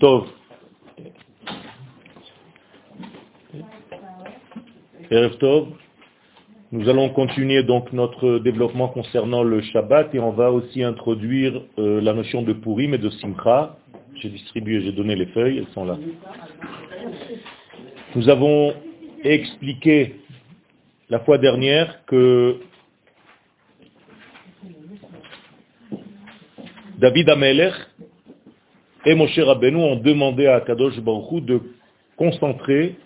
Tov. Tov. Nous allons continuer donc notre développement concernant le Shabbat et on va aussi introduire euh, la notion de Purim et de Simcha. J'ai distribué, j'ai donné les feuilles, elles sont là. Nous avons expliqué la fois dernière que David Ameler et Moshe Rabbeinu ont demandé à Kadosh Baruch de concentrer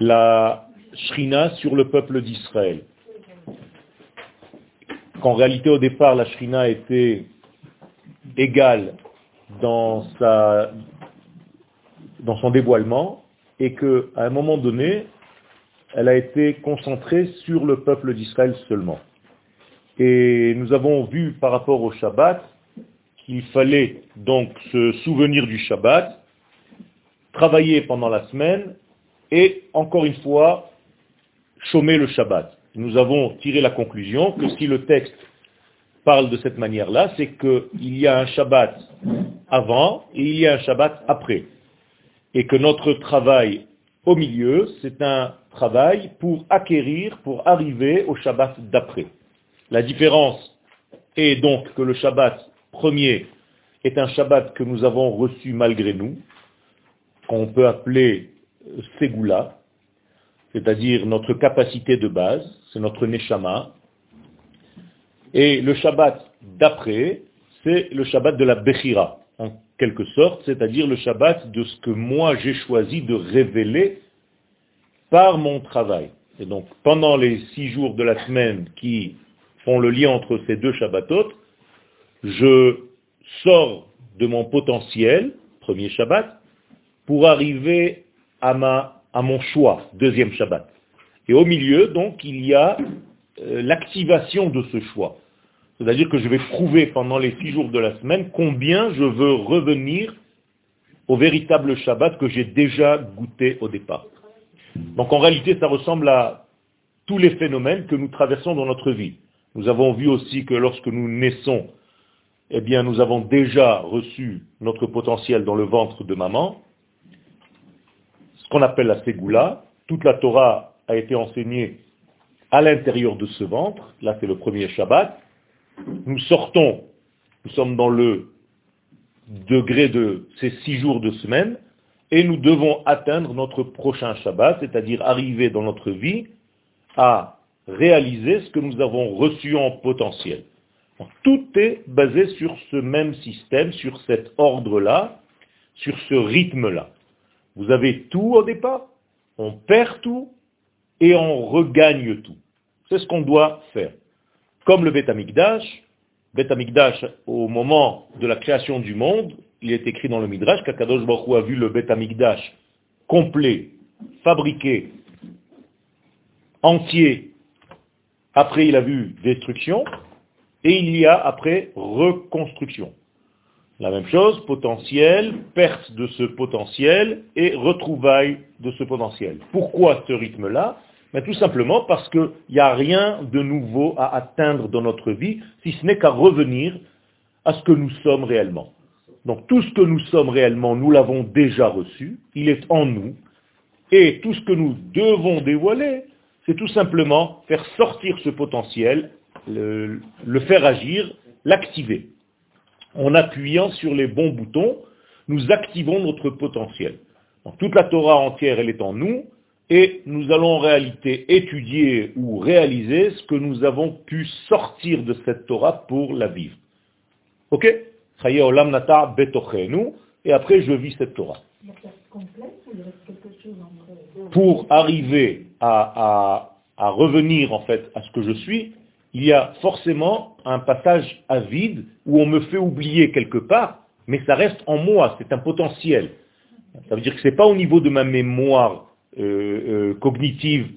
la Shrina sur le peuple d'Israël. Qu'en réalité, au départ, la Shrina était égale dans, sa, dans son dévoilement et qu'à un moment donné, elle a été concentrée sur le peuple d'Israël seulement. Et nous avons vu par rapport au Shabbat qu'il fallait donc se souvenir du Shabbat, travailler pendant la semaine et encore une fois chômer le Shabbat. Nous avons tiré la conclusion que si le texte parle de cette manière-là, c'est qu'il y a un Shabbat avant et il y a un Shabbat après. Et que notre travail au milieu, c'est un travail pour acquérir, pour arriver au Shabbat d'après. La différence est donc que le Shabbat premier est un Shabbat que nous avons reçu malgré nous, qu'on peut appeler Segula, c'est-à-dire notre capacité de base, c'est notre Neshama. Et le Shabbat d'après, c'est le Shabbat de la Bechira, en quelque sorte, c'est-à-dire le Shabbat de ce que moi j'ai choisi de révéler par mon travail. Et donc, pendant les six jours de la semaine qui font le lien entre ces deux Shabbatot, je sors de mon potentiel, premier Shabbat, pour arriver à, mon choix, deuxième Shabbat. Et au milieu, donc, il y a euh, l'activation de ce choix. C'est-à-dire que je vais prouver pendant les six jours de la semaine combien je veux revenir au véritable Shabbat que j'ai déjà goûté au départ. Donc en réalité, ça ressemble à tous les phénomènes que nous traversons dans notre vie. Nous avons vu aussi que lorsque nous naissons, eh bien, nous avons déjà reçu notre potentiel dans le ventre de maman, ce qu'on appelle la Ségoula. Toute la Torah a été enseignée à l'intérieur de ce ventre. Là, c'est le premier Shabbat. Nous sortons, nous sommes dans le degré de ces six jours de semaine, et nous devons atteindre notre prochain Shabbat, c'est-à-dire arriver dans notre vie à réaliser ce que nous avons reçu en potentiel. Tout est basé sur ce même système, sur cet ordre-là, sur ce rythme-là. Vous avez tout au départ, on perd tout et on regagne tout. C'est ce qu'on doit faire. Comme le Beth Amikdash, Beth Amikdash, au moment de la création du monde, il est écrit dans le Midrash qu'Akadosh Baruch a vu le Beth Amikdash complet, fabriqué, entier. Après, il a vu destruction, et il y a après reconstruction. La même chose, potentiel, perte de ce potentiel et retrouvaille de ce potentiel. Pourquoi ce rythme-là? Mais Tout simplement parce qu'il n'y a rien de nouveau à atteindre dans notre vie, si ce n'est qu'à revenir à ce que nous sommes réellement. Donc tout ce que nous sommes réellement, nous l'avons déjà reçu, il est en nous, et tout ce que nous devons dévoiler, c'est tout simplement faire sortir ce potentiel, le, faire agir, l'activer. En appuyant sur les bons boutons, nous activons notre potentiel. Donc, toute la Torah entière, elle est en nous, et nous allons en réalité étudier ou réaliser ce que nous avons pu sortir de cette Torah pour la vivre. Ok? Et après je vis cette Torah. Pour arriver à, revenir en fait à ce que je suis, il y a forcément un passage à vide où on me fait oublier quelque part, mais ça reste en moi, c'est un potentiel. Ça veut dire que ce n'est pas au niveau de ma mémoire euh, euh, cognitive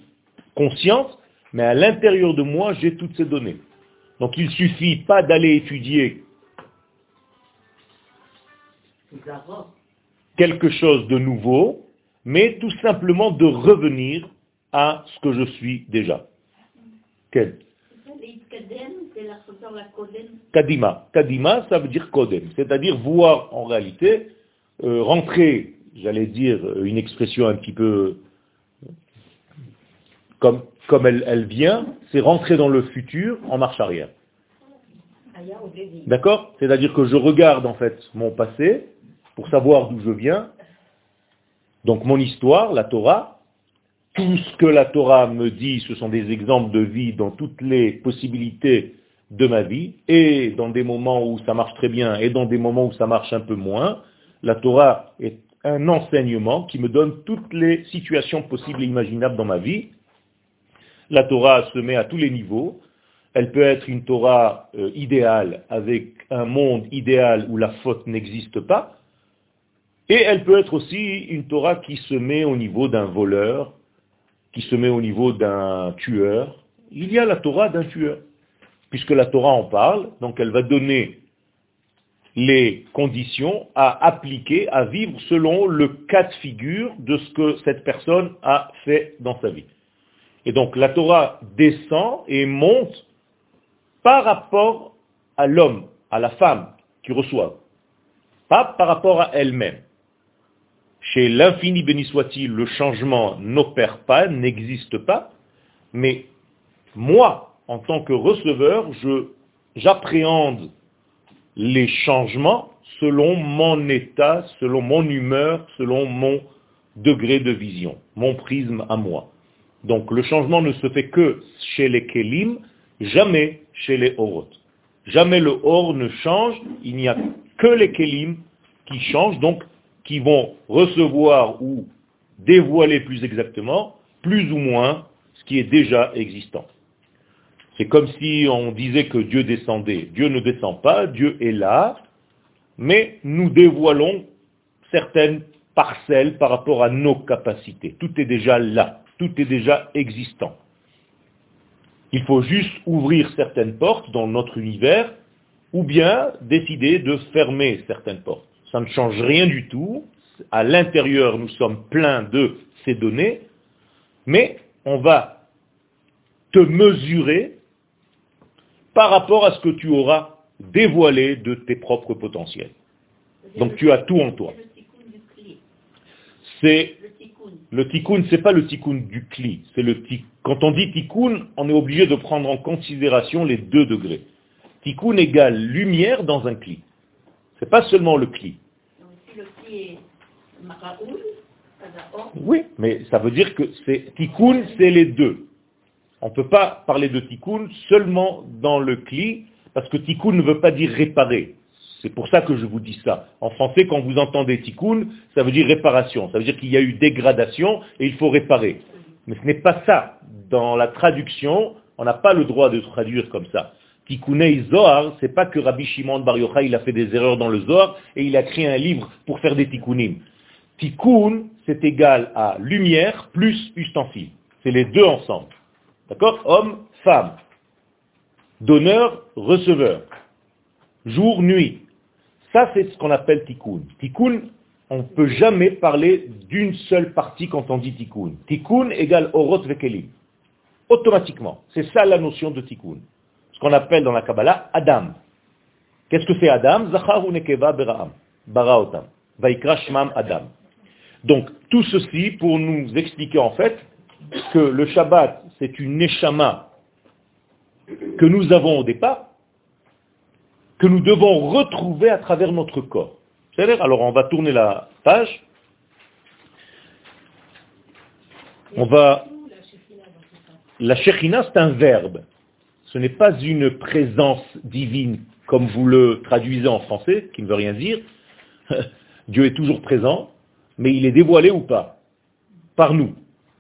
consciente, mais à l'intérieur de moi, j'ai toutes ces données. Donc il ne suffit pas d'aller étudier quelque chose de nouveau, mais tout simplement de revenir à ce que je suis déjà. Kadima. Kadima, ça veut dire Kodem, c'est-à-dire voir en réalité euh, rentrer, j'allais dire une expression un petit peu comme, comme elle, elle vient, c'est rentrer dans le futur en marche arrière. D'accord? C'est-à-dire que je regarde en fait mon passé pour savoir d'où je viens. Donc mon histoire, la Torah, tout ce que la Torah me dit, ce sont des exemples de vie dans toutes les possibilités de ma vie, et dans des moments où ça marche très bien, et dans des moments où ça marche un peu moins. La Torah est un enseignement qui me donne toutes les situations possibles et imaginables dans ma vie. La Torah se met à tous les niveaux. Elle peut être une Torah euh, idéale avec un monde idéal où la faute n'existe pas. Et elle peut être aussi une Torah qui se met au niveau d'un voleur, qui se met au niveau d'un tueur. Il y a la Torah d'un tueur. Puisque la Torah en parle, donc elle va donner les conditions à appliquer, à vivre selon le cas de figure de ce que cette personne a fait dans sa vie. Et donc la Torah descend et monte par rapport à l'homme, à la femme qui reçoit, pas par rapport à elle-même. Chez l'infini béni soit-il, le changement n'opère pas, n'existe pas, mais moi, en tant que receveur, j'appréhende les changements selon mon état, selon mon humeur, selon mon degré de vision, mon prisme à moi. Donc le changement ne se fait que chez les Kélim, jamais chez les Orot. Jamais le Or ne change, il n'y a que les Kélim qui changent, donc qui vont recevoir ou dévoiler plus exactement, plus ou moins, ce qui est déjà existant. C'est comme si on disait que Dieu descendait. Dieu ne descend pas, Dieu est là, mais nous dévoilons certaines parcelles par rapport à nos capacités. Tout est déjà là, tout est déjà existant. Il faut juste ouvrir certaines portes dans notre univers ou bien décider de fermer certaines portes. Ça ne change rien du tout. À l'intérieur, nous sommes pleins de ces données, mais on va te mesurer par rapport à ce que tu auras dévoilé de tes propres potentiels. Donc tu as tout en toi. C'est le tikkun, c'est pas le tikkun du cli, c'est le Quand on dit tikkun, on est obligé de prendre en considération les deux degrés. Tikkun égale lumière dans un cli. C'est pas seulement le cli. Oui, mais ça veut dire que c'est tikkun, c'est les deux. On ne peut pas parler de tikkun seulement dans le cli, parce que tikkun ne veut pas dire réparer. C'est pour ça que je vous dis ça. En français, quand vous entendez tikkun, ça veut dire réparation. Ça veut dire qu'il y a eu dégradation et il faut réparer. Mais ce n'est pas ça. Dans la traduction, on n'a pas le droit de traduire comme ça. Tikkunei Zohar, c'est pas que Rabbi Shimon Bar Yochai, il a fait des erreurs dans le Zohar et il a créé un livre pour faire des tikkunim. Tikkun, c'est égal à lumière plus ustensile. C'est les deux ensemble. D'accord? Homme, femme. Donneur, receveur. Jour, nuit. Ça, c'est ce qu'on appelle tikkun. Tikkun, on ne peut jamais parler d'une seule partie quand on dit tikkun. Tikkun égale orot vekelim. Automatiquement. C'est ça la notion de tikkun. Qu'on appelle dans la Kabbalah Adam. Qu'est-ce que c'est Adam Zachar ou nekeva beraam. Baraotam. Vaikra shmam Adam. Donc, tout ceci pour nous expliquer en fait que le Shabbat, c'est une neshama que nous avons au départ, que nous devons retrouver à travers notre corps. Alors on va tourner la page. On va... La Shekhinah, c'est un verbe. Ce n'est pas une présence divine comme vous le traduisez en français, qui ne veut rien dire. Dieu est toujours présent, mais il est dévoilé ou pas Par nous.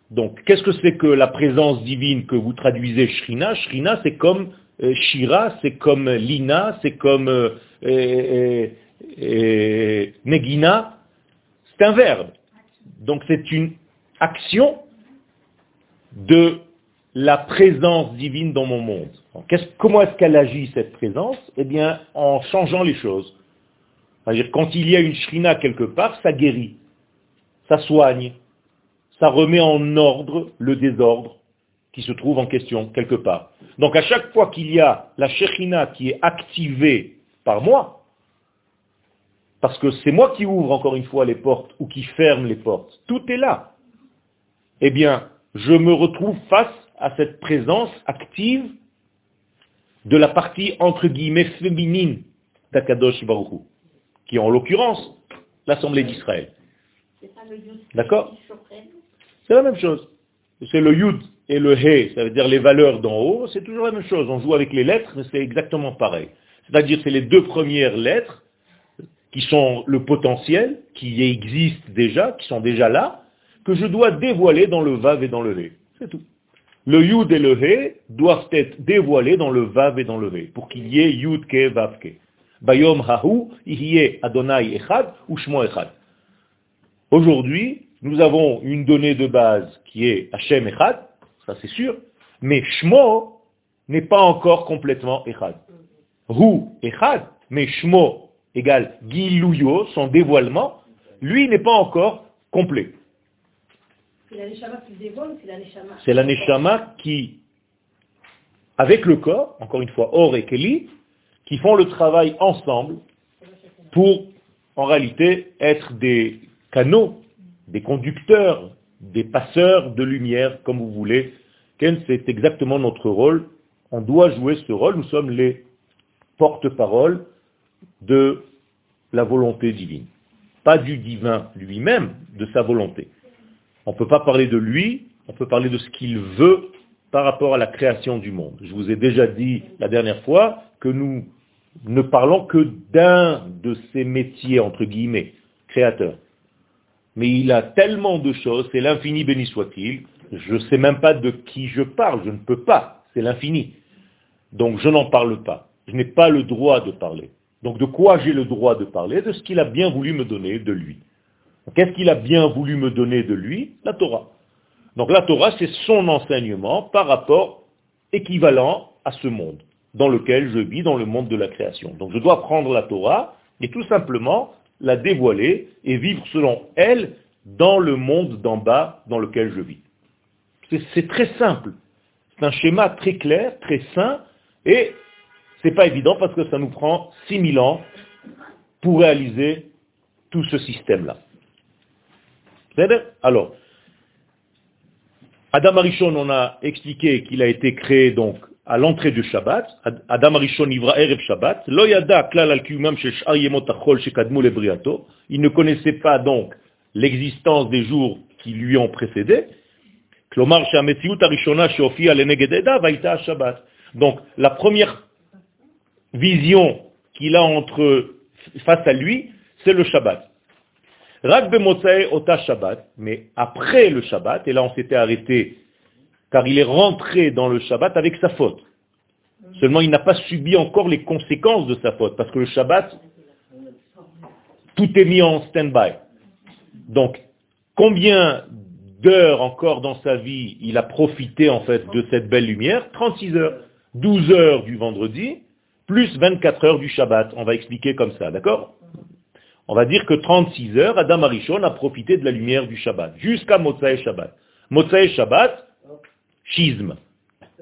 Donc, qu'est-ce que c'est que la présence divine que vous traduisez Shrina? Shrina, c'est comme euh, Shira, c'est comme Lina, c'est comme euh, Negina. C'est un verbe. Donc, c'est une action de la présence divine dans mon monde. comment est-ce qu'elle agit, cette présence? Eh bien, en changeant les choses. C'est-à-dire, quand il y a une shrina quelque part, ça guérit, ça soigne, ça remet en ordre le désordre qui se trouve en question quelque part. Donc à chaque fois qu'il y a la Shekhina qui est activée par moi, parce que c'est moi qui ouvre encore une fois les portes ou qui ferme les portes. Tout est là. Eh bien, je me retrouve face à cette présence active de la partie entre guillemets féminine d'Akadosh Baruch qui est en l'occurrence l'Assemblée d'Israël. D'accord? C'est la même chose. C'est le Yud et le He, ça veut dire les valeurs d'en haut, c'est toujours la même chose. On joue avec les lettres, mais c'est exactement pareil. C'est-à-dire c'est les deux premières lettres qui sont le potentiel, qui existent déjà, qui sont déjà là, que je dois dévoiler dans le Vav et dans le He. C'est tout. Le Yud et le He doivent être dévoilés dans le Vav et dans le He, pour qu'il y ait Yud Ke Vav Ke. Bayom Hahu, Adonai Echad ou Shmo Echad. Aujourd'hui, nous avons une donnée de base qui est Hashem Echad, ça c'est sûr, mais Shmo n'est pas encore complètement Echad. Hu Echad, mais Shmo égale Giluyo, son dévoilement, lui n'est pas encore complet. C'est la Neshama qui, avec le corps, encore une fois, Or et Keli, qui font le travail ensemble pour, en réalité, être des canaux, des conducteurs, des passeurs de lumière, comme vous voulez. C'est exactement notre rôle. On doit jouer ce rôle. Nous sommes les porte-parole de la volonté divine. Pas du divin lui-même, de sa volonté. On ne peut pas parler de lui, on peut parler de ce qu'il veut par rapport à la création du monde. Je vous ai déjà dit la dernière fois que nous ne parlons que d'un de ces métiers, entre guillemets, créateurs. Mais il a tellement de choses, c'est l'infini béni soit-il, je ne sais même pas de qui je parle, je ne peux pas, c'est l'infini. Donc je n'en parle pas, je n'ai pas le droit de parler. Donc de quoi j'ai le droit de parler? De ce qu'il a bien voulu me donner de lui. Qu'est-ce qu'il a bien voulu me donner de lui La Torah. Donc la Torah, c'est son enseignement par rapport équivalent à ce monde dans lequel je vis, dans le monde de la création. Donc je dois prendre la Torah et tout simplement la dévoiler et vivre selon elle dans le monde d'en bas dans lequel je vis. C'est très simple. C'est un schéma très clair, très sain, et c'est pas évident parce que ça nous prend 6000 ans pour réaliser tout ce système-là. Alors, Adam Arishon, on a expliqué qu'il a été créé donc à l'entrée du Shabbat, Adam Arishon Ivra Erev Shabbat, il ne connaissait pas donc l'existence des jours qui lui ont précédé, donc la première vision qu'il a entre face à lui, c'est le Shabbat. Rak ota Shabbat, mais après le Shabbat, et là on s'était arrêté, car il est rentré dans le Shabbat avec sa faute. Seulement il n'a pas subi encore les conséquences de sa faute, parce que le Shabbat, tout est mis en stand-by. Donc, combien d'heures encore dans sa vie il a profité en fait de cette belle lumière? 36 heures. 12 heures du vendredi, plus 24 heures du Shabbat. On va expliquer comme ça, d'accord? On va dire que 36 heures, Adam Arishon a profité de la lumière du Shabbat, jusqu'à Motsae Shabbat. Motsae Shabbat, schisme,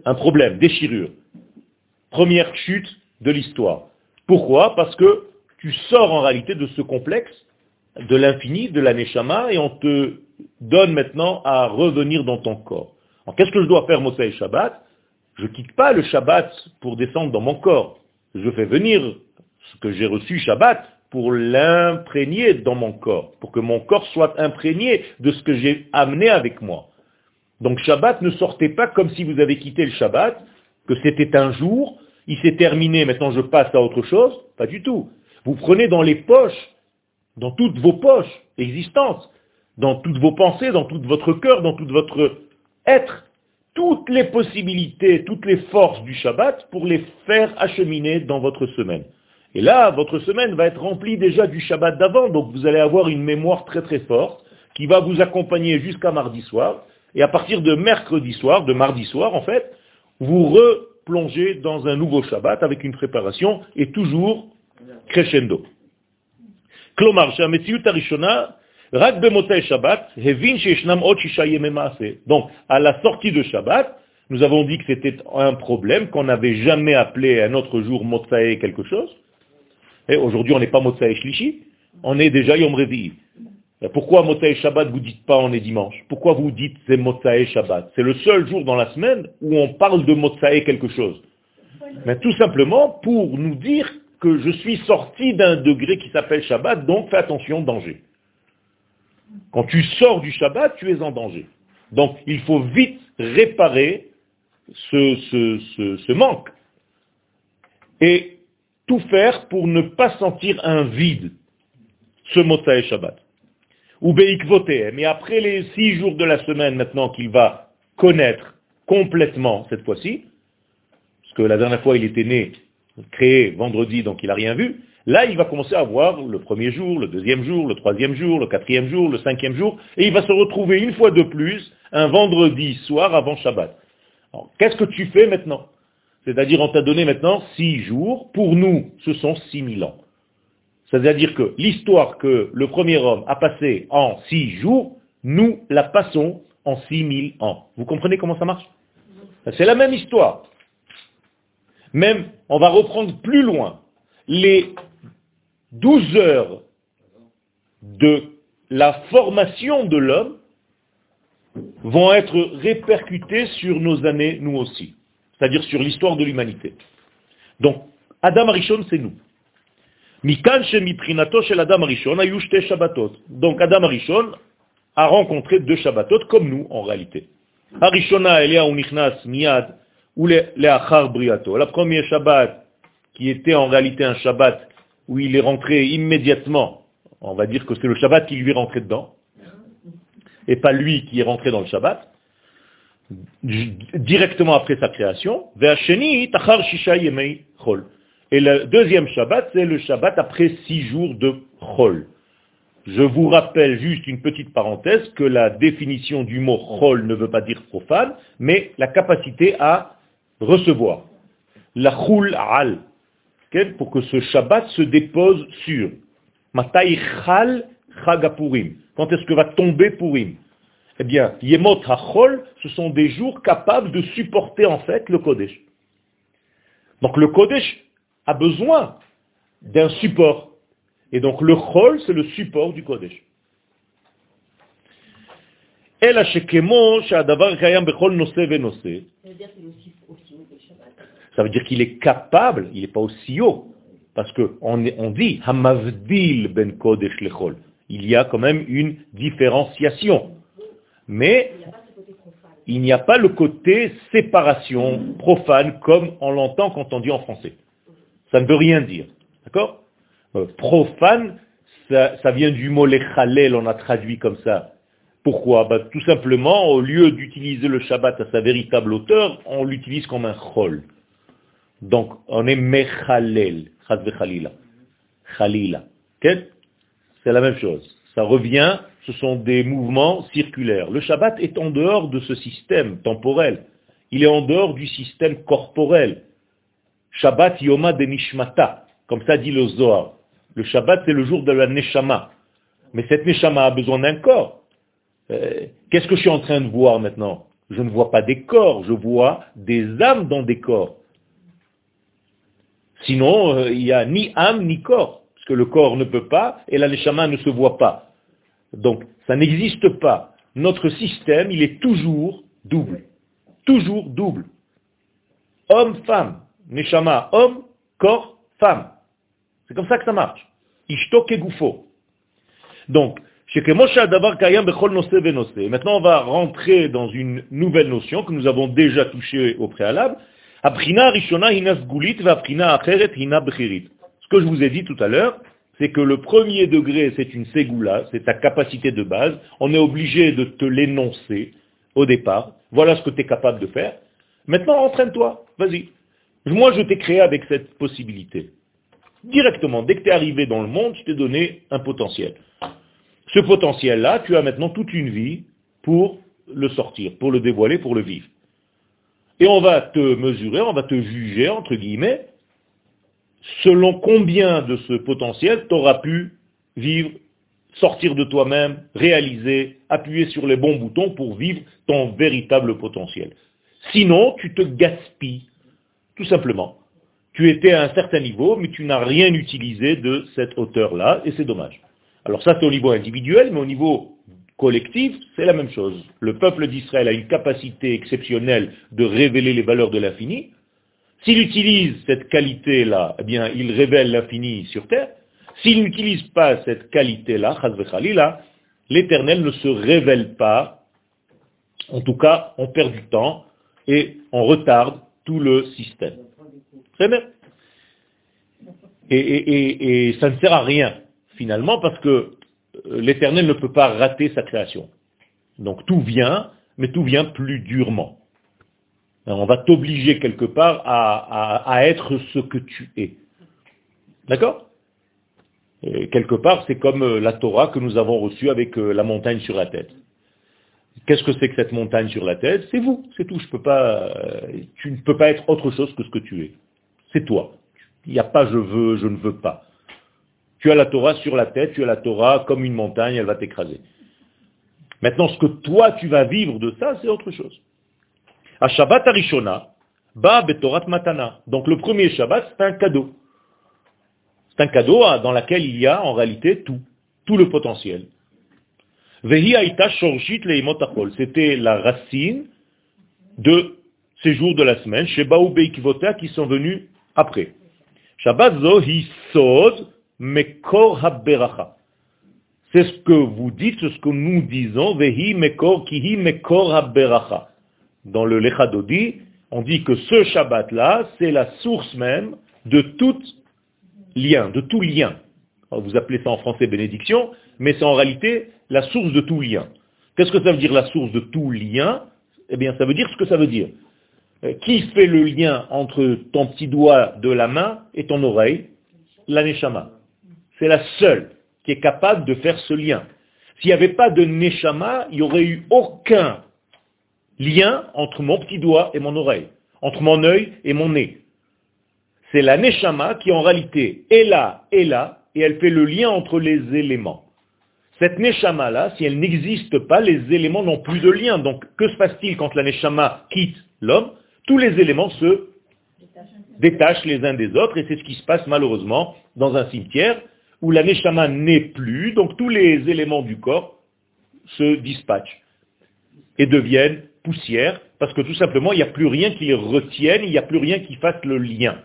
un problème, déchirure. Première chute de l'histoire. Pourquoi? Parce que tu sors en réalité de ce complexe, de l'infini, de la Neshama, et on te donne maintenant à revenir dans ton corps. Alors qu'est-ce que je dois faire Motsae Shabbat? Je ne quitte pas le Shabbat pour descendre dans mon corps. Je fais venir ce que j'ai reçu Shabbat pour l'imprégner dans mon corps, pour que mon corps soit imprégné de ce que j'ai amené avec moi. Donc Shabbat ne sortez pas comme si vous avez quitté le Shabbat, que c'était un jour, il s'est terminé, maintenant je passe à autre chose. Pas du tout. Vous prenez dans les poches, dans toutes vos poches existantes, dans toutes vos pensées, dans tout votre cœur, dans tout votre être, toutes les possibilités, toutes les forces du Shabbat pour les faire acheminer dans votre semaine. Et là, votre semaine va être remplie déjà du Shabbat d'avant, donc vous allez avoir une mémoire très très forte qui va vous accompagner jusqu'à mardi soir. Et à partir de mercredi soir, de mardi soir en fait, vous replongez dans un nouveau Shabbat avec une préparation et toujours crescendo. Donc, à la sortie de Shabbat, nous avons dit que c'était un problème, qu'on n'avait jamais appelé un autre jour Motsae quelque chose. Aujourd'hui, on n'est pas Motsae Shlishi, On est déjà Yom Revi. Pourquoi Motsai Shabbat vous dites pas on est dimanche? Pourquoi vous dites c'est Motsai Shabbat? C'est le seul jour dans la semaine où on parle de Motsai quelque chose. Mais tout simplement pour nous dire que je suis sorti d'un degré qui s'appelle Shabbat, donc fais attention, danger. Quand tu sors du Shabbat, tu es en danger. Donc il faut vite réparer ce, ce manque et tout faire pour ne pas sentir un vide, ce Motsai Shabbat. Ou Beikvotem. Et après les six jours de la semaine maintenant qu'il va connaître complètement cette fois-ci, parce que la dernière fois il était né, créé vendredi, donc il n'a rien vu, là il va commencer à voir le premier jour, le deuxième jour, le troisième jour, le quatrième jour, le cinquième jour, et il va se retrouver une fois de plus un vendredi soir avant Shabbat. Qu'est-ce que tu fais maintenant? C'est-à-dire on t'a donné maintenant six jours, pour nous ce sont six mille ans. C'est-à-dire que l'histoire que le premier homme a passée en six jours, nous la passons en six mille ans. Vous comprenez comment ça marche? C'est la même histoire. Même, on va reprendre plus loin. Les douze heures de la formation de l'homme vont être répercutées sur nos années, nous aussi. C'est-à-dire sur l'histoire de l'humanité. Donc, Adam Arishon, c'est nous. Donc Adam Arishon a rencontré deux Shabbatot comme nous en réalité. Arishona Miyad ou Briato. La première Shabbat qui était en réalité un Shabbat où il est rentré immédiatement, on va dire que c'est le Shabbat qui lui est rentré dedans, et pas lui qui est rentré dans le Shabbat, directement après sa création, et le deuxième Shabbat, c'est le Shabbat après six jours de Chol. Je vous rappelle juste une petite parenthèse que la définition du mot Chol ne veut pas dire profane, mais la capacité à recevoir. La Chul Al. Pour que ce Shabbat se dépose sur. Matai Chal Chagapurim. Quand est-ce que va tomber Purim? Eh bien, Yemot HaChol, ce sont des jours capables de supporter en fait le Kodesh. Donc le Kodesh a besoin d'un support. Et donc le Chol, c'est le support du Kodesh. Ça veut dire qu'il est capable, il n'est pas aussi haut. Parce qu'on on dit, Hamavdil ben Kodesh lechol. Il y a quand même une différenciation. Mais il n'y a pas le côté séparation profane comme on l'entend quand on dit en français. Ça ne veut rien dire. D'accord? Euh, Profane, ça, vient du mot lechalel, on a traduit comme ça. Pourquoi? Bah, Tout simplement, au lieu d'utiliser le Shabbat à sa véritable hauteur, on l'utilise comme un chol. Donc, on est mechalel, khalila. Khalila. C'est la même chose. Ça revient, ce sont des mouvements circulaires. Le Shabbat est en dehors de ce système temporel. Il est en dehors du système corporel. Shabbat Yoma de Nishmata, comme ça dit le Zohar. Le Shabbat, c'est le jour de la Neshama. Mais cette Neshama a besoin d'un corps. Euh, qu'est-ce que je suis en train de voir maintenant? Je ne vois pas des corps, je vois des âmes dans des corps. Sinon, euh, il n'y a ni âme ni corps, parce que le corps ne peut pas et la Neshama ne se voit pas. Donc, ça n'existe pas. Notre système, il est toujours double. Toujours double. Homme-femme. Neshama, homme, corps, femme. C'est comme ça que ça marche. Ishto gufo. Donc, Maintenant, on va rentrer dans une nouvelle notion que nous avons déjà touchée au préalable. Ce que je vous ai dit tout à l'heure, c'est que le premier degré, c'est une ségoula, c'est ta capacité de base. On est obligé de te l'énoncer au départ. Voilà ce que tu es capable de faire. Maintenant, entraîne-toi. Vas-y. Moi, je t'ai créé avec cette possibilité. Directement, dès que tu es arrivé dans le monde, je t'ai donné un potentiel. Ce potentiel-là, tu as maintenant toute une vie pour le sortir, pour le dévoiler, pour le vivre. Et on va te mesurer, on va te juger, entre guillemets, selon combien de ce potentiel tu auras pu vivre, sortir de toi-même, réaliser, appuyer sur les bons boutons pour vivre ton véritable potentiel. Sinon, tu te gaspilles tout simplement. Tu étais à un certain niveau, mais tu n'as rien utilisé de cette hauteur-là, et c'est dommage. Alors ça c'est au niveau individuel, mais au niveau collectif, c'est la même chose. Le peuple d'Israël a une capacité exceptionnelle de révéler les valeurs de l'infini. S'il utilise cette qualité-là, eh bien, il révèle l'infini sur terre. S'il n'utilise pas cette qualité-là, l'éternel ne se révèle pas. En tout cas, on perd du temps et on retarde tout le système. Très bien. Et, ça ne sert à rien, finalement, parce que euh, l'Éternel ne peut pas rater sa création. Donc tout vient, mais tout vient plus durement. On va t'obliger quelque part à, être ce que tu es. D'accord? Quelque part, c'est comme euh, la Torah que nous avons reçue avec euh, la montagne sur la tête. Qu'est-ce que c'est que cette montagne sur la tête? C'est vous, c'est tout. Je peux pas, tu ne peux pas être autre chose que ce que tu es. C'est toi. Il n'y a pas je veux, je ne veux pas. Tu as la Torah sur la tête, tu as la Torah comme une montagne, elle va t'écraser. Maintenant, ce que toi tu vas vivre de ça, c'est autre chose. Shabbat Arishona, Ba Betorat Matana. Donc le premier Shabbat, c'est un cadeau. C'est un cadeau dans lequel il y a en réalité tout, tout le potentiel. C'était la racine de ces jours de la semaine, chez Baou qui sont venus après. Shabbat zo sod mekor haberacha. C'est ce que vous dites, c'est ce que nous disons, vehi mekor kihi mekor haberacha. Dans le Lechadodi, on dit que ce Shabbat-là, c'est la source même de tout lien, de tout lien. Vous appelez ça en français bénédiction, mais c'est en réalité la source de tout lien. Qu'est-ce que ça veut dire la source de tout lien? Eh bien, ça veut dire ce que ça veut dire. Euh, qui fait le lien entre ton petit doigt de la main et ton oreille? La Neshama. C'est la seule qui est capable de faire ce lien. S'il n'y avait pas de Neshama, il n'y aurait eu aucun lien entre mon petit doigt et mon oreille, entre mon œil et mon nez. C'est la Neshama qui en réalité est là, est là, et elle fait le lien entre les éléments. Cette Neshama-là, si elle n'existe pas, les éléments n'ont plus de lien. Donc, que se passe-t-il quand la Neshama quitte l'homme? Tous les éléments se détachent les uns des autres, et c'est ce qui se passe malheureusement dans un cimetière où la Neshama n'est plus, donc tous les éléments du corps se dispatchent et deviennent poussière, parce que tout simplement, il n'y a plus rien qui les retienne, il n'y a plus rien qui fasse le lien.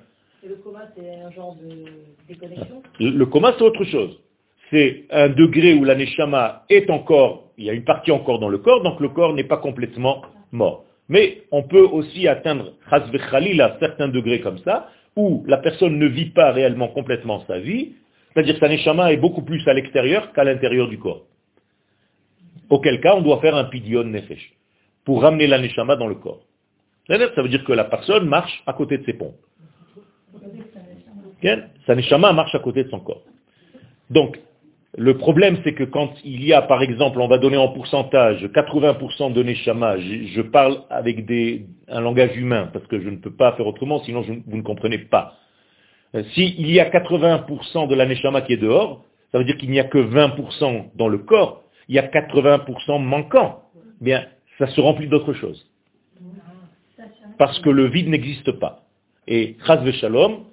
Et le coma, c'est un genre de déconnexion? Le coma, c'est autre chose. C'est un degré où la Neshama est encore, il y a une partie encore dans le corps, donc le corps n'est pas complètement mort. Mais on peut aussi atteindre, à certains degrés comme ça, où la personne ne vit pas réellement complètement sa vie, c'est-à-dire que sa neshama est beaucoup plus à l'extérieur qu'à l'intérieur du corps. Auquel cas, on doit faire un pidion nefesh, pour ramener la neshama dans le corps. Ça veut dire que la personne marche à côté de ses pompes. Sa neshama marche à côté de son corps. Donc, le problème, c'est que quand il y a, par exemple, on va donner en pourcentage 80% de Neshama, je, parle avec un langage humain, parce que je ne peux pas faire autrement, sinon vous ne comprenez pas. Euh, s'il y a 80% de la Neshama qui est dehors, ça veut dire qu'il n'y a que 20% dans le corps, il y a 80% manquant. Bien, ça se remplit d'autre chose. Parce que le vide n'existe pas. Et Chaz Shalom,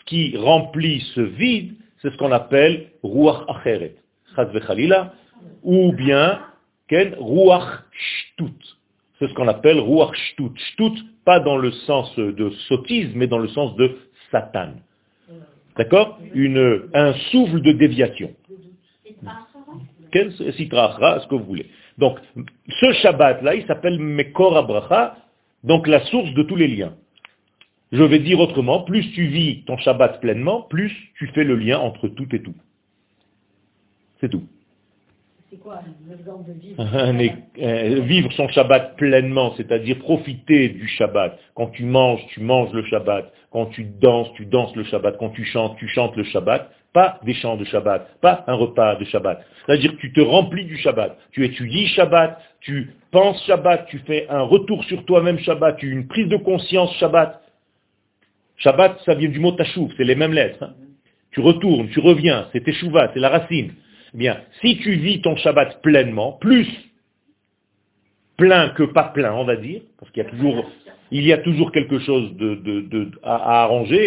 ce qui remplit ce vide, c'est ce qu'on appelle ruach acheret, ou bien ken ruach shtut. C'est ce qu'on appelle ruach shtut. Shtut, pas dans le sens de sottise, mais dans le sens de satan. D'accord? Un souffle de déviation. Ken sitra ce que vous voulez. Donc, ce Shabbat-là, il s'appelle Mekor Abracha, donc la source de tous les liens. Je vais dire autrement, plus tu vis ton Shabbat pleinement, plus tu fais le lien entre tout et tout. C'est tout. C'est quoi l'exemple de vivre euh, Vivre son Shabbat pleinement, c'est-à-dire profiter du Shabbat. Quand tu manges, tu manges le Shabbat. Quand tu danses, tu danses le Shabbat. Quand tu chantes, tu chantes le Shabbat. Pas des chants de Shabbat, pas un repas de Shabbat. C'est-à-dire que tu te remplis du Shabbat. Tu étudies Shabbat, tu penses Shabbat, tu fais un retour sur toi-même Shabbat, tu une prise de conscience Shabbat. Shabbat, ça vient du mot tashuv, c'est les mêmes lettres. Hein. Tu retournes, tu reviens, c'est teshuva, c'est la racine. Eh bien, si tu vis ton Shabbat pleinement, plus plein que pas plein, on va dire, parce qu'il y a toujours, quelque chose à, arranger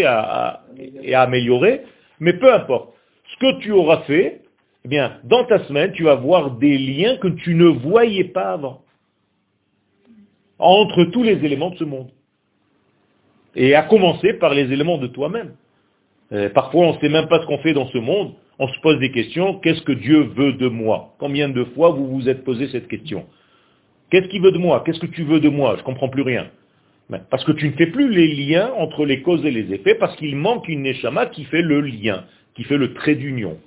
et à améliorer, mais peu importe. Ce que tu auras fait, eh bien, dans ta semaine, tu vas voir des liens que tu ne voyais pas avant. Entre tous les éléments de ce monde. Et à commencer par les éléments de toi-même. Euh, parfois, on ne sait même pas ce qu'on fait dans ce monde. On se pose des questions. Qu'est-ce que Dieu veut de moi? Combien de fois vous vous êtes posé cette question? Qu'est-ce qu'il veut de moi? Qu'est-ce que tu veux de moi? Je ne comprends plus rien. Parce que tu ne fais plus les liens entre les causes et les effets, parce qu'il manque une neshama qui fait le lien, qui fait le trait d'union.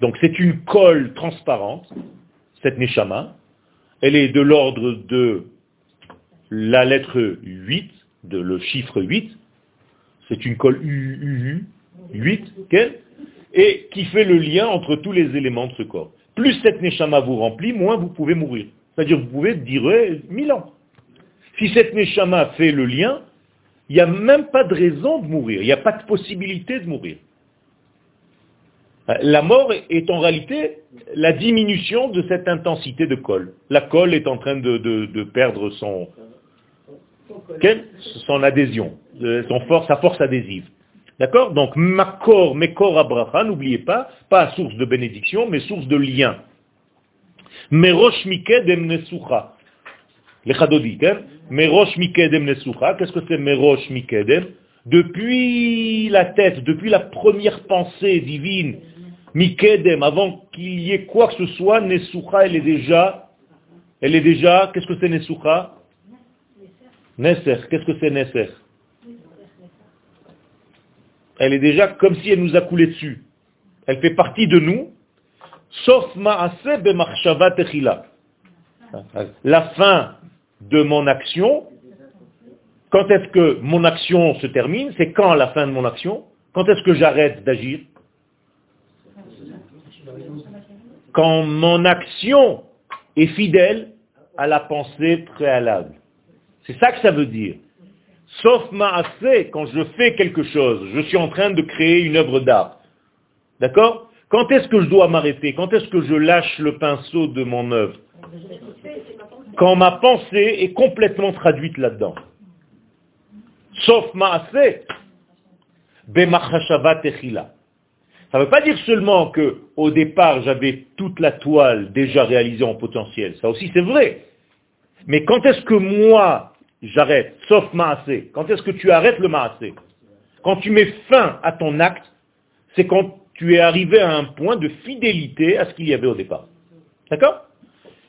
Donc c'est une colle transparente, cette neshama. Elle est de l'ordre de la lettre 8, de le chiffre 8. C'est une colle UU, 8, et qui fait le lien entre tous les éléments de ce corps. Plus cette neshama vous remplit, moins vous pouvez mourir. C'est-à-dire vous pouvez durer mille ans. Si cette neshama fait le lien, il n'y a même pas de raison de mourir, il n'y a pas de possibilité de mourir. La mort est en réalité la diminution de cette intensité de colle. La colle est en train de, perdre son, adhésion, sa force adhésive. D'accord? Donc, makor, mekor abracha, n'oubliez pas, pas source de bénédiction, mais source de lien. Merosh mikedem nesucha. Les chadodi, Merosh mikedem nesucha. Qu'est-ce que c'est merosh mikedem? Depuis la tête, depuis la première pensée divine, mikedem, avant qu'il y ait quoi que ce soit, nesucha, elle est déjà, elle est déjà, qu'est-ce que c'est nesucha Neser. Qu'est-ce que c'est Neser? Elle est déjà comme si elle nous a coulé dessus. Elle fait partie de nous, sauf ma'ase b'machshava techila. La fin de mon action, quand est-ce que mon action se termine? C'est quand la fin de mon action? Quand est-ce que j'arrête d'agir? Quand mon action est fidèle à la pensée préalable. C'est ça que ça veut dire. Sauf ma'aseh, quand je fais quelque chose, je suis en train de créer une œuvre d'art. D'accord? Quand est-ce que je dois m'arrêter? Quand est-ce que je lâche le pinceau de mon œuvre? Quand ma pensée est complètement traduite là-dedans. Sauf ma'aseh, bemachashava techila. Ça ne veut pas dire seulement que au départ j'avais toute la toile déjà réalisée en potentiel. Ça aussi c'est vrai. Mais quand est-ce que moi j'arrête, sauf maasé. Quand est-ce que tu arrêtes le maasé Quand tu mets fin à ton acte, c'est quand tu es arrivé à un point de fidélité à ce qu'il y avait au départ. D'accord?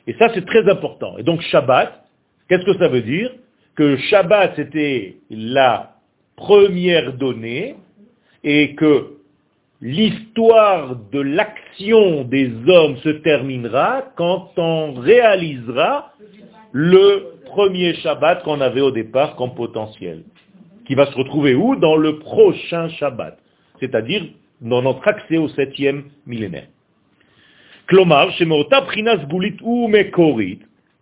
Et ça, c'est très important. Et donc, Shabbat, qu'est-ce que ça veut dire? Que Shabbat, c'était la première donnée et que l'histoire de l'action des hommes se terminera quand on réalisera le premier Shabbat qu'on avait au départ comme potentiel, qui va se retrouver où? Dans le prochain Shabbat, c'est-à-dire dans notre accès au septième millénaire.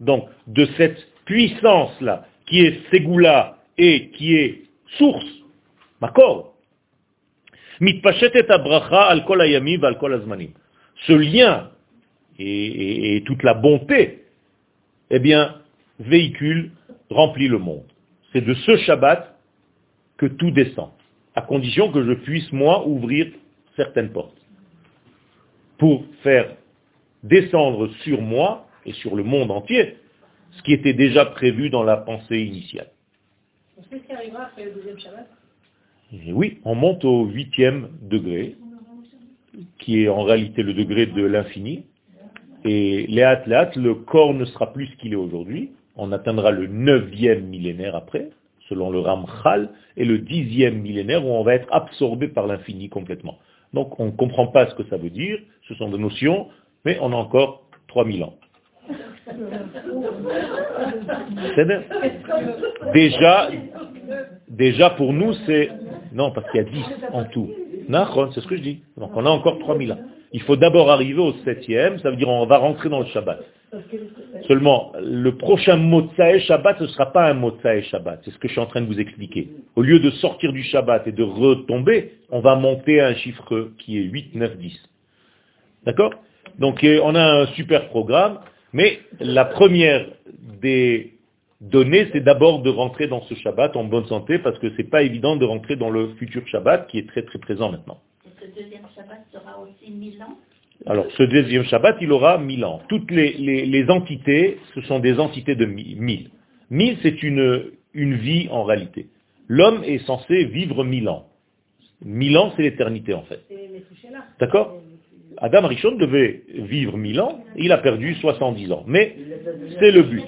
Donc de cette puissance-là, qui est Segula et qui est source, Makor, al kol Ce lien et, et toute la bonté, eh bien, véhicule remplit le monde. C'est de ce Shabbat que tout descend, à condition que je puisse, moi, ouvrir certaines portes, pour faire descendre sur moi et sur le monde entier ce qui était déjà prévu dans la pensée initiale. On sait ce qui arrivera après le deuxième Shabbat? Oui, on monte au huitième degré, qui est en réalité le degré de l'infini, et les athlètes, le corps ne sera plus ce qu'il est aujourd'hui, on atteindra le neuvième millénaire après, selon le Ramchal, et le dixième millénaire où on va être absorbé par l'infini complètement. Donc on ne comprend pas ce que ça veut dire, ce sont des notions, mais on a encore 3000 ans. Déjà, déjà pour nous c'est... Non, parce qu'il y a 10 en tout. C'est ce que je dis. Donc on a encore 3000 ans. Il faut d'abord arriver au septième, ça veut dire on va rentrer dans le Shabbat. Seulement, le prochain Motsae Shabbat, ce ne sera pas un Motsae Shabbat. C'est ce que je suis en train de vous expliquer. Au lieu de sortir du Shabbat et de retomber, on va monter à un chiffre qui est 8, 9, 10. D'accord? Donc on a un super programme, mais la première des données, c'est d'abord de rentrer dans ce Shabbat en bonne santé, parce que ce n'est pas évident de rentrer dans le futur Shabbat qui est très très présent maintenant. ce deuxième Shabbat sera aussi 1000 ans? Alors, ce deuxième Shabbat, il aura 1000 ans. Toutes les, les- les entités, ce sont des entités de 1000. 1000, c'est une, une vie en réalité. L'homme est censé vivre 1000 ans. 1000 ans, c'est l'éternité en fait. C'est les toucher là. D'accord? Adam Rishon devait vivre 1000 ans, il a perdu 70 ans. Mais c'est le but.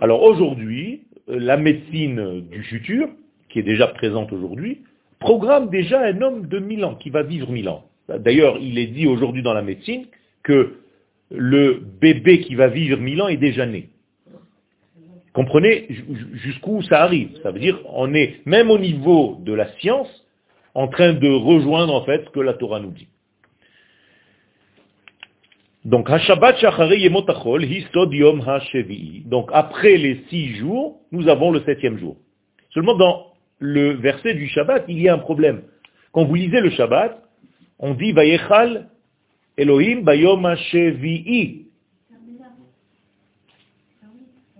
Alors aujourd'hui, la médecine du futur, qui est déjà présente aujourd'hui, programme déjà un homme de 1000 ans, qui va vivre 1000 ans. D'ailleurs, il est dit aujourd'hui dans la médecine que le bébé qui va vivre 1000 ans est déjà né. Comprenez ju- jusqu'où ça arrive. Ça veut dire on est, même au niveau de la science, en train de rejoindre en fait ce que la Torah nous dit. Donc, Hashabbat Shachari Yemot Achol, Histod Yom. Donc, après les six jours, nous avons le septième jour. Seulement, dans le verset du Shabbat, il y a un problème. Quand vous lisez le Shabbat, on dit Vayechal Elohim Bayom HaShevi'i.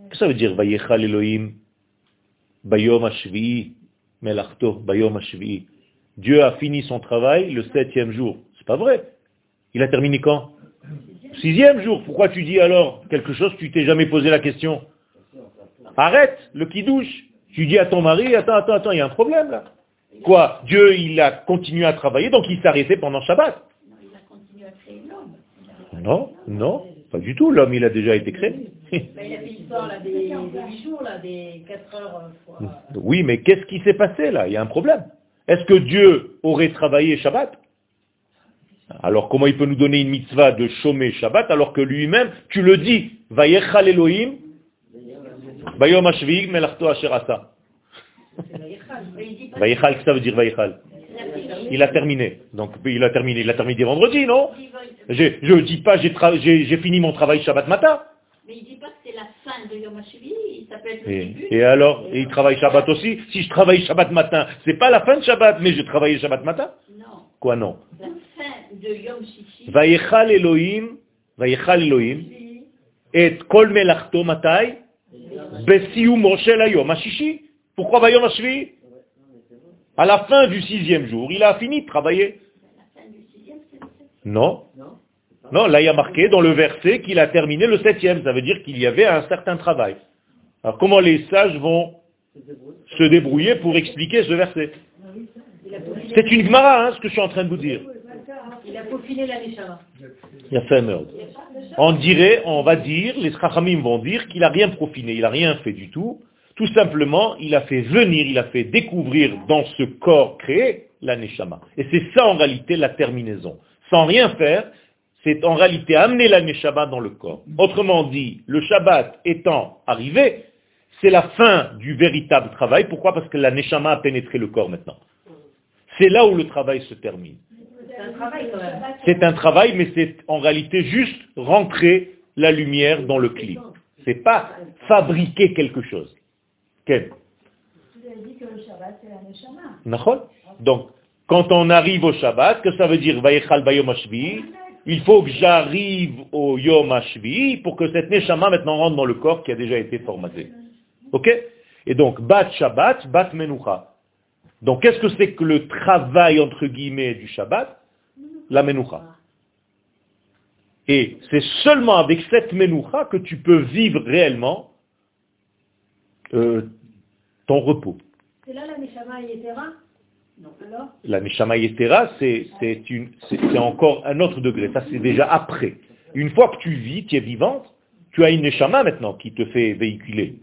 Qu'est-ce que ça veut dire Vayechal Elohim Bayom HaShevi'i? Melachto Bayom HaShevi'i Dieu a fini son travail le septième jour. C'est pas vrai. Il a terminé quand? Sixième jour. Pourquoi tu dis alors quelque chose? Tu t'es jamais posé la question. Arrête le qui-douche. Tu dis à ton mari, attends, attends, attends, il y a un problème là. Quoi? Dieu, il a continué à travailler, donc il s'est arrêté pendant Shabbat. Il a continué à créer l'homme. Non, non, pas du tout. L'homme, il a déjà été créé. Il a fait l'histoire là, des, des 8 jours, là, des 4 heures fois. Oui, mais qu'est-ce qui s'est passé là? Il y a un problème. Est-ce que Dieu aurait travaillé Shabbat? Alors comment il peut nous donner une mitzvah de chômer Shabbat alors que lui-même, tu le dis, Vayechal Elohim, Bayom Hashvig, Melachto Asher Asa. C'est la Yechal. Mais il dit pas Vayechal, que ça veut dire Vayechal? Il a terminé. Donc il a terminé. Il a terminé vendredi, non? Je ne dis pas j'ai fini mon travail Shabbat matin. Mais il dit pas que c'est la fin de Yom il s'appelle le Et, début. et alors Et il travaille Shabbat aussi Si je travaille Shabbat matin, c'est pas la fin de Shabbat, mais je travaillais Shabbat matin Non, Quoi non la fin de Yom Shishi. Vayechal Elohim, Vayechal Elohim, et kol melachto matai, besiumo shel hayom hashishi. Pourquoi Vayom hashvi? À la fin du sixième jour, il a fini de travailler. La fin du sixième, c'est le septième. Non. Non, là il y a marqué dans le verset qu'il a terminé le septième. Ça veut dire qu'il y avait un certain travail. Alors comment les sages vont se débrouiller pour expliquer ce verset? C'est une Gemara, hein, ce que je suis en train de vous dire. il a peaufiné la. Il a fait un meurtre. On dirait, on va dire, les Chachamim vont dire qu'il n'a rien profiné, il n'a rien fait du tout. Tout simplement, il a fait venir, il a fait découvrir dans ce corps créé la Neshama. Et c'est ça en réalité la terminaison. Sans rien faire, c'est en réalité amener la Neshama dans le corps. Autrement dit, le Shabbat étant arrivé, c'est la fin du véritable travail. Pourquoi? Parce que la Neshama a pénétré le corps maintenant. C'est là où le travail se termine. C'est un travail mais c'est en réalité juste rentrer la lumière dans le clip. C'est pas fabriquer quelque chose. Vous avez dit que le Shabbat, c'est la. Nachol Donc, quand on arrive au Shabbat, que ça veut dire Il faut que j'arrive au Yom Hashvi pour que cette Neshama maintenant rentre dans le corps qui a déjà été formaté. Ok? Et donc, Bat Shabbat, Bat Menucha. Donc, qu'est-ce que c'est que le travail, entre guillemets, du Shabbat? La Menucha. Et c'est seulement avec cette Menucha que tu peux vivre réellement euh, ton repos. C'est là la Neshama La Neshama Yetera, c'est encore un autre degré. Ça, c'est déjà après. Une fois que tu vis, tu es vivante, tu as une Neshama maintenant qui te fait véhiculer.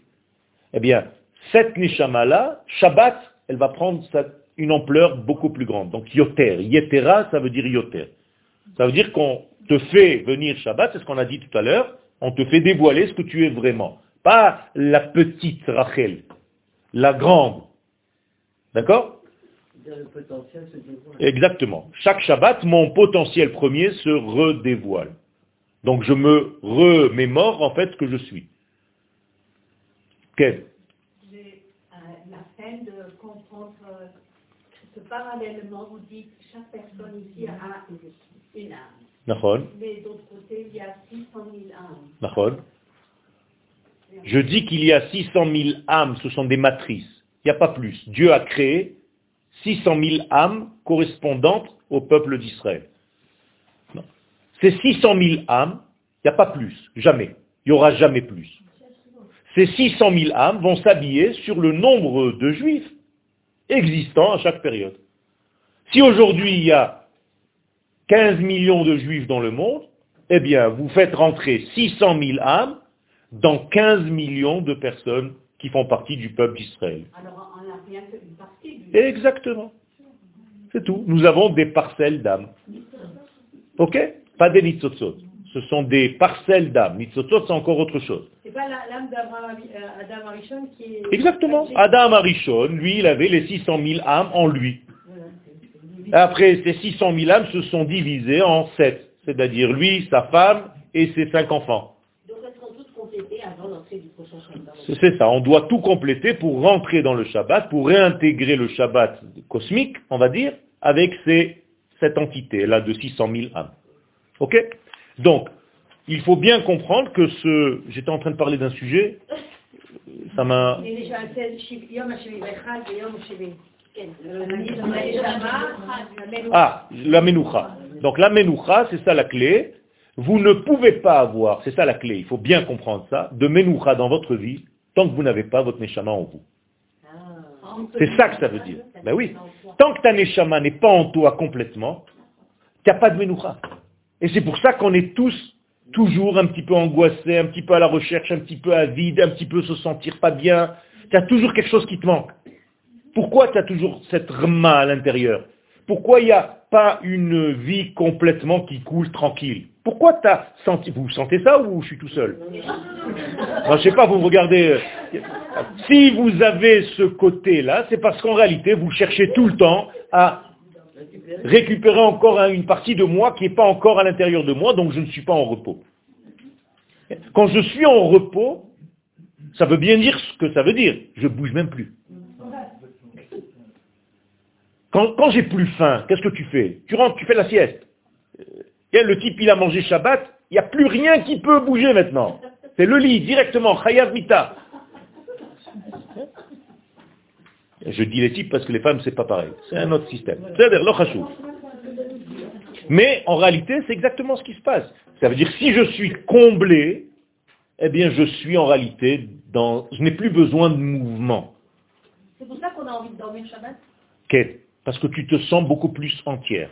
Eh bien, cette Neshama-là, Shabbat, elle va prendre une ampleur beaucoup plus grande. Donc, Yoter. Yetera, ça veut dire Yoter. Ça veut dire qu'on te fait venir Shabbat, c'est ce qu'on a dit tout à l'heure, on te fait dévoiler ce que tu es vraiment. Pas la petite Rachel, la grande. D'accord? Le potentiel se dévoile. Exactement. Chaque Shabbat, mon potentiel premier se redévoile. Donc je me remémore en fait ce que je suis. Quel J'ai euh, la peine de comprendre euh, que parallèlement, vous dites que chaque personne ici a une âme. Mais d'autre côté, il y a 600 000 âmes. Je dis qu'il y a 600 000 âmes, ce sont des matrices. Il n'y a pas plus. Dieu a créé 600 000 âmes correspondantes au peuple d'Israël. c'est 600 000 âmes, il n'y a pas plus, jamais. Il n'y aura jamais plus. Ces 600 000 âmes vont s'habiller sur le nombre de juifs existants à chaque période. Si aujourd'hui il y a 15 millions de juifs dans le monde, eh bien, vous faites rentrer 600 000 âmes dans 15 millions de personnes qui font partie du peuple d'Israël. Alors, on n'a rien qu'une partie du... Exactement. C'est tout. Nous avons des parcelles d'âmes. Ok? Pas des nitzotzot. Ce sont des parcelles d'âmes. Nitzotzot, c'est encore autre chose. C'est pas l'âme d'Abraham euh, Adam Arishon qui est... Exactement. Adam Arishon, lui, il avait les 600 000 âmes en lui. Après, ces 600 000 âmes se sont divisées en sept. C'est-à-dire lui, sa femme et ses cinq enfants. Avant l'entrée du prochain Shabbat. C'est ça, on doit tout compléter pour rentrer dans le Shabbat, pour réintégrer le Shabbat cosmique, on va dire, avec ces, cette entité-là de 600 000 âmes. Ok? Donc, il faut bien comprendre que ce... J'étais en train de parler d'un sujet, ça m'a... Euh. Ah, la menoucha. Donc la menoucha, c'est ça la clé. Vous ne pouvez pas avoir, c'est ça la clé, il faut bien comprendre ça, de menoucha dans votre vie tant que vous n'avez pas votre neshama en vous. C'est ça que ça veut dire. Ben oui. Tant que ta neshama n'est pas en toi complètement, tu n'as pas de menoucha. Et c'est pour ça qu'on est tous toujours un petit peu angoissés, un petit peu à la recherche, un petit peu avide, un petit peu se sentir pas bien. Tu as toujours quelque chose qui te manque. Pourquoi tu as toujours cette rma à l'intérieur? Pourquoi il n'y a pas une vie complètement qui coule tranquille Pourquoi tu as senti... Vous sentez ça ou je suis tout seul Je sais pas, vous regardez. euh, Si vous avez ce côté-là, c'est parce qu'en réalité, vous cherchez tout le temps à récupérer encore un- une partie de moi qui n'est pas encore à l'intérieur de moi, donc je ne suis pas en repos. Quand je suis en repos, ça veut bien dire ce que ça veut dire. Je bouge même plus. Quand, quand j'ai plus faim, qu'est-ce que tu fais? Tu rentres, tu fais la sieste. Euh, et le type, il a mangé Shabbat, il n'y a plus rien qui peut bouger maintenant. C'est le lit, directement, Chayav Mita. Je dis les types parce que les femmes, c'est pas pareil. C'est un autre système. C'est-à-dire. Mais en réalité, c'est exactement ce qui se passe. Ça veut dire si je suis comblé, eh bien je suis en réalité dans... Je n'ai plus besoin de mouvement. C'est pour ça qu'on a envie de dormir Shabbat? Parce que tu te sens beaucoup plus entière.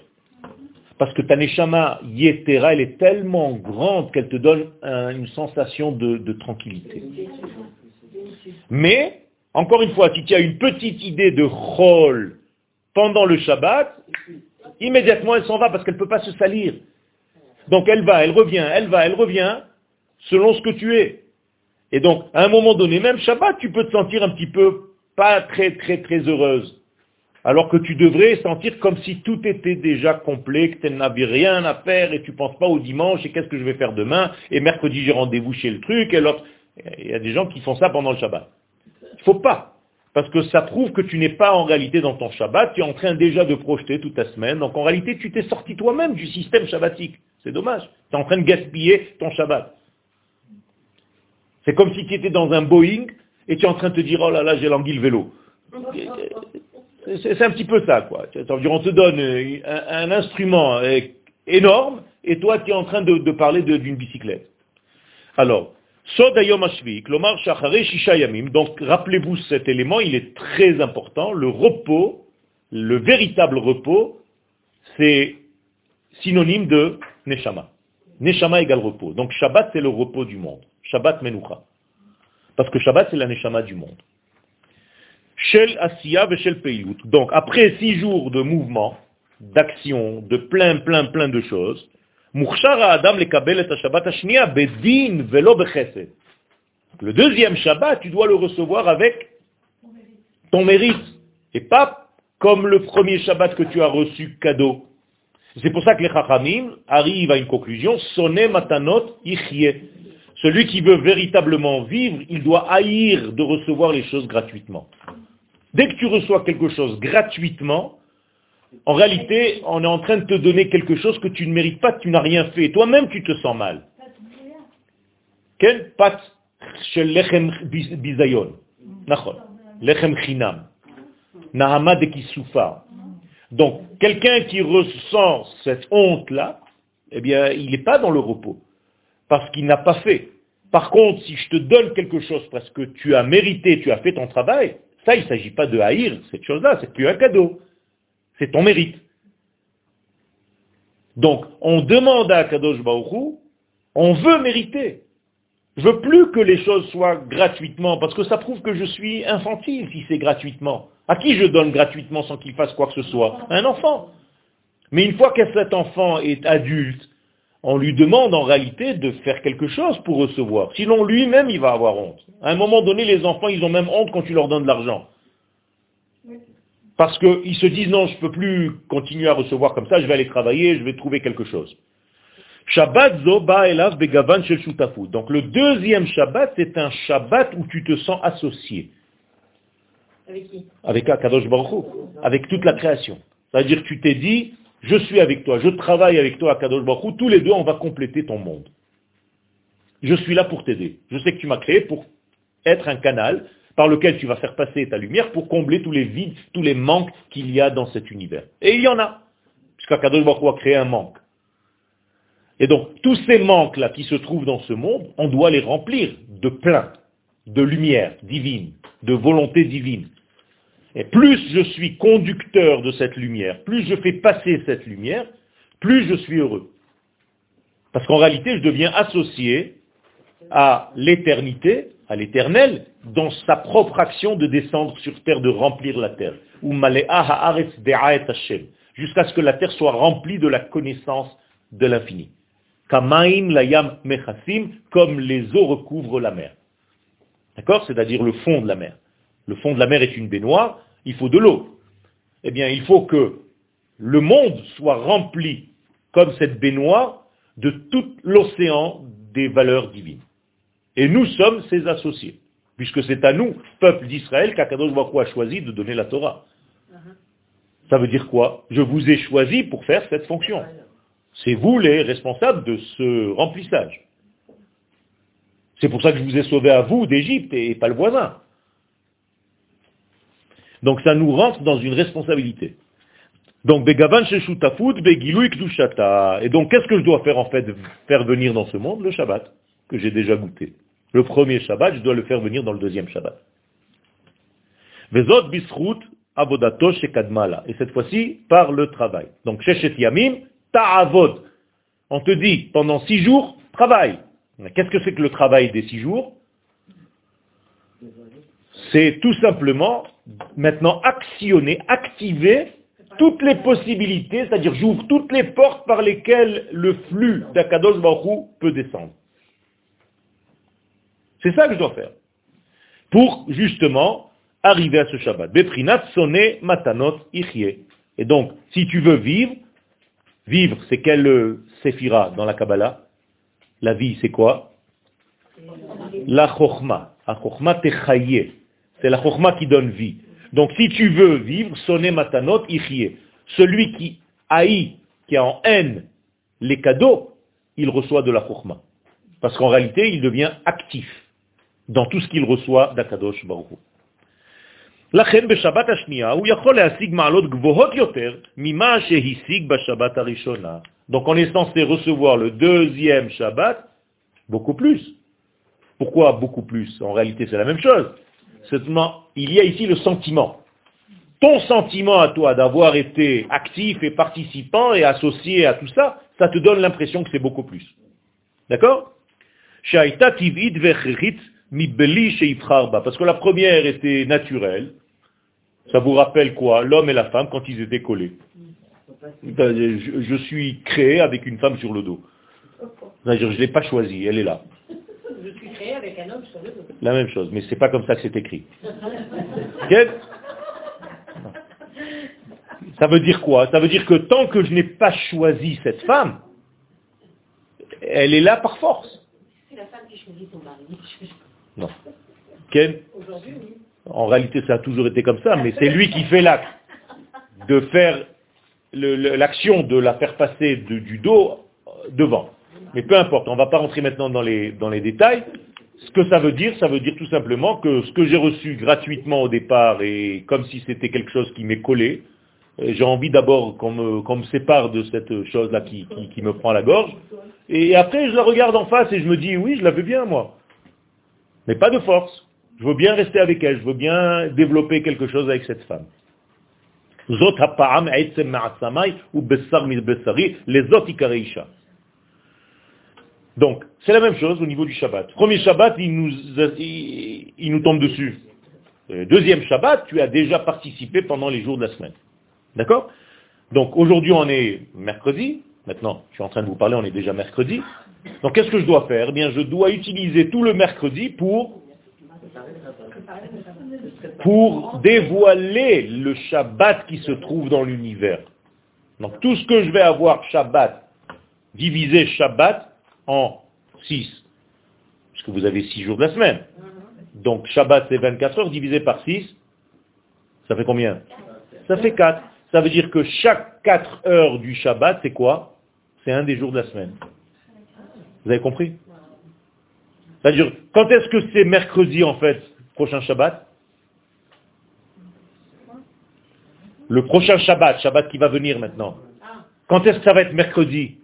Parce que ta neshama yetera, elle est tellement grande qu'elle te donne un- une sensation de, de tranquillité. Mais, encore une fois, si tu as une petite idée de rôle pendant le Shabbat, immédiatement elle s'en va parce qu'elle ne peut pas se salir. Donc elle va, elle revient, elle va, elle revient, selon ce que tu es. Et donc, à un moment donné, même Shabbat, tu peux te sentir un petit peu pas très très très heureuse. Alors que tu devrais sentir comme si tout était déjà complet, que tu n'avais rien à faire et tu penses pas au dimanche et qu'est-ce que je vais faire demain et mercredi j'ai rendez-vous chez le truc et l'autre. Il y a des gens qui font ça pendant le Shabbat. Il faut pas. Parce que ça prouve que tu n'es pas en réalité dans ton Shabbat, tu es en train déjà de projeter toute ta semaine. Donc en réalité, tu t'es sorti toi-même du système shabbatique. C'est dommage. Tu es en train de gaspiller ton Shabbat. C'est comme si tu étais dans un Boeing et tu es en train de te dire, oh là là, j'ai l'anguille vélo. C'est un petit peu ça, quoi. On te donne un, instrument euh, énorme et toi, tu es en train de, parler d'une bicyclette. Alors. Donc, rappelez-vous cet élément, il est très important. Le repos, le véritable repos, c'est synonyme de Neshama. Neshama égale repos. Donc, Shabbat, c'est le repos du monde. Shabbat Menucha. Parce que Shabbat, c'est la Neshama du monde. Shel Asiya Shel Peilut. Donc, après six jours de mouvement, d'action, de plein, plein, plein de choses. Le deuxième Shabbat, tu dois le recevoir avec ton mérite. Et pas comme le premier Shabbat que tu as reçu cadeau. C'est pour ça que les Chachamim arrivent à une conclusion. Celui qui veut véritablement vivre, il doit haïr de recevoir les choses gratuitement. Dès que tu reçois quelque chose gratuitement, en réalité, on est en train de te donner quelque chose que tu ne mérites pas, tu n'as rien fait. Toi-même, tu te sens mal. Quel. Nachon. Chinam. Donc, quelqu'un qui ressent cette honte-là, eh bien, il n'est pas dans le repos, parce qu'il n'a pas fait. Par contre, si je te donne quelque chose parce que tu as mérité, tu as fait ton travail, ça, il ne s'agit pas de haïr cette chose-là, c'est plus un cadeau. C'est ton mérite. Donc, on demande à Kadosh Baruch on veut mériter. Je veux plus que les choses soient gratuitement, parce que ça prouve que je suis infantile si c'est gratuitement. À qui je donne gratuitement sans qu'il fasse quoi que ce soit? Un enfant. Mais une fois que cet enfant est adulte, on lui demande en réalité de faire quelque chose pour recevoir. Sinon lui-même, il va avoir honte. À un moment donné, les enfants, ils ont même honte quand tu leur donnes de l'argent. Parce qu'ils se disent, non, je ne peux plus continuer à recevoir comme ça, je vais aller travailler, je vais trouver quelque chose. Shabbat zoba elav begavan shel. Donc le deuxième Shabbat, c'est un Shabbat où tu te sens associé. Avec qui? Avec Akadosh Baruch avec toute la création. C'est-à-dire que tu t'es dit, je suis avec toi, je travaille avec toi Akadosh Baruch Hu, tous les deux on va compléter ton monde. Je suis là pour t'aider. Je sais que tu m'as créé pour être un canal par lequel tu vas faire passer ta lumière pour combler tous les vides, tous les manques qu'il y a dans cet univers. Et il y en a, puisqu'Akadosh Baruch a créé un manque. Et donc, tous ces manques-là qui se trouvent dans ce monde, on doit les remplir de plein, de lumière divine, de volonté divine. Et plus je suis conducteur de cette lumière, plus je fais passer cette lumière, plus je suis heureux. Parce qu'en réalité, je deviens associé à l'éternité, à l'éternel, dans sa propre action de descendre sur terre, de remplir la terre. Jusqu'à ce que la terre soit remplie de la connaissance de l'infini. Kamaim layam mechassim, comme les eaux recouvrent la mer. D'accord? C'est-à-dire le fond de la mer. Le fond de la mer est une baignoire, il faut de l'eau. Eh bien, il faut que le monde soit rempli, comme cette baignoire, de tout l'océan des valeurs divines. Et nous sommes ses associés, puisque c'est à nous, peuple d'Israël, qu'Akadosh Baruch a choisi de donner la Torah. Ça veut dire quoi? Je vous ai choisi pour faire cette fonction. C'est vous les responsables de ce remplissage. C'est pour ça que je vous ai sauvé à vous d'Égypte et pas le voisin. Donc ça nous rentre dans une responsabilité. Donc Begavan Sheshutafut, Kdushata. Et donc qu'est-ce que je dois faire en fait Faire venir dans ce monde? Le Shabbat, que j'ai déjà goûté. Le premier Shabbat, je dois le faire venir dans le deuxième Shabbat. Vezot Bisrut Avodato Shekadmala. Et cette fois-ci, par le travail. Donc Sheshet Yamim, Ta'avod. On te dit, pendant six jours, travaille. Qu'est-ce que c'est que le travail des six jours? C'est tout simplement maintenant actionner, activer toutes les possibilités, c'est-à-dire j'ouvre toutes les portes par lesquelles le flux d'Akadosh Baruch peut descendre. C'est ça que je dois faire. Pour justement arriver à ce Shabbat. Matanot. Et donc, si tu veux vivre, vivre, c'est quelle séphira dans la Kabbalah? La vie, c'est quoi? La chokhma. La chokhma techaye. C'est la chokhma qui donne vie. Donc si tu veux vivre, sonner matanot ichye. Celui qui haït, qui a en haine les cadeaux, il reçoit de la chokhma. Parce qu'en réalité, il devient actif dans tout ce qu'il reçoit d'Akadosh Baruch Hu. לכן בשבת השנייה הוא יכול להשיג מעלות גבוהות יותר ממה שהשיג בשבת הראשונה. Donc on est censé recevoir le deuxième Shabbat beaucoup plus. Pourquoi beaucoup plus En réalité c'est la même chose. Il y a ici le sentiment. Ton sentiment à toi d'avoir été actif et participant et associé à tout ça, ça te donne l'impression que c'est beaucoup plus. D'accord? Parce que la première était naturelle. Ça vous rappelle quoi? L'homme et la femme quand ils étaient collés. Je, je suis créé avec une femme sur le dos. Je ne l'ai pas choisi, elle est là. Je suis créé avec un homme sur le dos. La même chose, mais c'est pas comme ça que c'est écrit. Ok ça veut dire quoi? Ça veut dire que tant que je n'ai pas choisi cette femme, elle est là par force. C'est la femme qui choisit son mari. Non. Ken? Aujourd'hui, oui. En réalité, ça a toujours été comme ça, mais c'est lui qui fait l'acte de faire l'action de la faire passer de- du dos devant. Mais peu importe, on ne va pas rentrer maintenant dans les, dans les détails. Ce que ça veut dire, ça veut dire tout simplement que ce que j'ai reçu gratuitement au départ et comme si c'était quelque chose qui m'est collé, Euh, J'ai envie d'abord qu'on me, qu'on me sépare de cette chose-là qui, qui, me prend la gorge. Et après, je la regarde en face et je me dis, oui, je la veux bien, moi. Mais pas de force. Je veux bien rester avec elle. Je veux bien développer quelque chose avec cette femme. Zot hapa'am Donc, c'est la même chose au niveau du Shabbat. Premier Shabbat, il nous, il, nous tombe dessus. Euh, Deuxième Shabbat, tu as déjà participé pendant les jours de la semaine. D'accord? Donc aujourd'hui on est mercredi, maintenant je suis en train de vous parler, on est déjà mercredi. Donc qu'est-ce que je dois faire? Eh bien je dois utiliser tout le mercredi pour, pour dévoiler le Shabbat qui se trouve dans l'univers. Donc tout ce que je vais avoir Shabbat, diviser Shabbat en 6. Puisque vous avez 6 jours de la semaine. Donc Shabbat c'est 24 heures divisé par 6. Ça fait combien? Ça fait 4. Ça veut dire que chaque 4 heures du Shabbat, c'est quoi? C'est un des jours de la semaine. Vous avez compris? C'est-à-dire, quand est-ce que c'est mercredi en fait, prochain Shabbat? Le prochain Shabbat, Shabbat qui va venir maintenant. Quand est-ce que ça va être mercredi?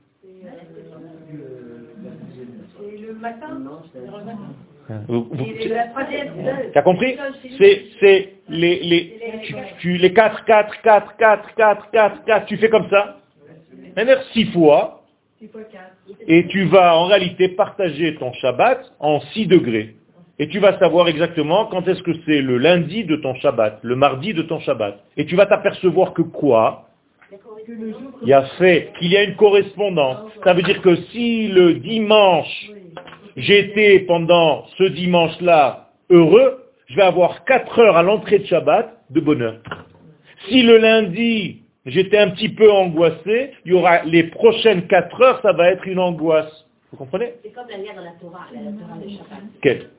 T'as compris C'est, les, les, tu, tu- les 4, 4, 4, 4, 4, 4, 4, tu fais comme ça. C'est-à-dire 6 fois, et tu vas en réalité partager ton Shabbat en 6 degrés. Et tu vas savoir exactement quand est-ce que c'est le lundi de ton Shabbat, le mardi de ton Shabbat. Et tu vas t'apercevoir que quoi Il y a fait qu'il y a une correspondance. Ça veut dire que si le dimanche, j'étais pendant ce dimanche-là heureux, je vais avoir 4 heures à l'entrée de Shabbat de bonheur. Si le lundi, j'étais un petit peu angoissé, il y aura les prochaines 4 heures, ça va être une angoisse. Vous comprenez? C'est comme la lien dans la Torah, la, la Torah de Shabbat. Quel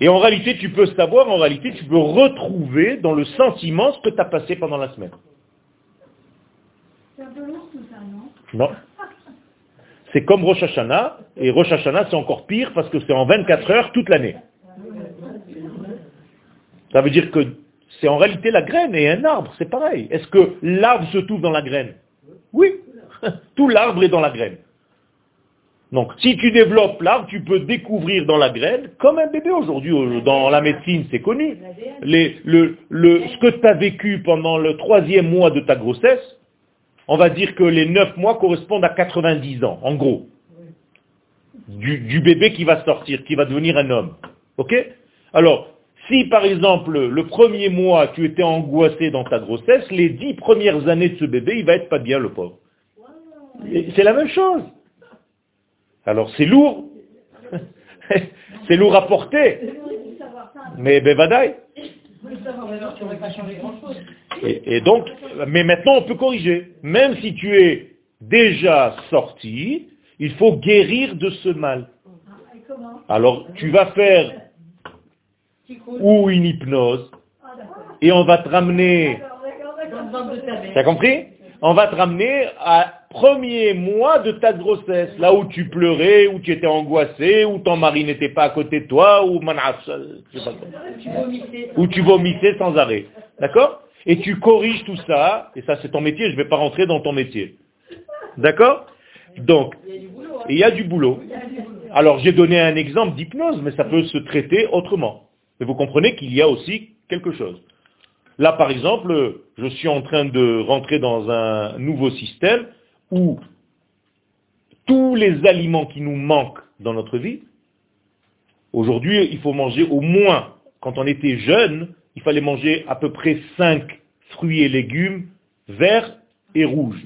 Et en réalité, tu peux savoir, en réalité, tu peux retrouver dans le sentiment ce que tu as passé pendant la semaine. C'est un peu lourd tout ça, non? Non. C'est comme Rosh Hashanah, et Rosh Hashanah c'est encore pire parce que c'est en 24 heures toute l'année. Ça veut dire que c'est en réalité la graine et un arbre, c'est pareil. Est-ce que l'arbre se trouve dans la graine? Oui, tout l'arbre est dans la graine. Donc si tu développes l'arbre, tu peux découvrir dans la graine, comme un bébé aujourd'hui, dans la médecine c'est connu, Les- le- le- ce que tu as vécu pendant le troisième mois de ta grossesse, on va dire que les 9 mois correspondent à 90 ans, en gros, du, bébé qui va sortir, qui va devenir un homme. Ok? Alors, si par exemple, le premier mois, tu étais angoissé dans ta grossesse, les 10 premières années de ce bébé, il va être pas bien, le pauvre. C'est la même chose. Alors, c'est lourd. c'est lourd à porter. Mais bevadaï. Et, et donc, mais maintenant on peut corriger. Même si tu es déjà sorti, il faut guérir de ce mal. Comment Alors tu vas faire ou une hypnose, Ah et on va te ramener, d'accord. t'as compris? On va te ramener à premier mois de ta grossesse, là où tu pleurais, où tu étais angoissé, où ton mari n'était pas à côté de toi, vomissais. où tu vomissais sans arrêt. D'accord? Et tu corriges tout ça, et ça c'est ton métier, je ne vais pas rentrer dans ton métier. D'accord? Donc, il y a du boulot. Alors j'ai donné un exemple d'hypnose, mais ça peut se traiter autrement. Mais vous comprenez qu'il y a aussi quelque chose. Là, par exemple, je suis en train de rentrer dans un nouveau système où tous les aliments qui nous manquent dans notre vie, aujourd'hui, il faut manger au moins, quand on était jeune, il fallait manger à peu près 5 fruits et légumes verts et rouges.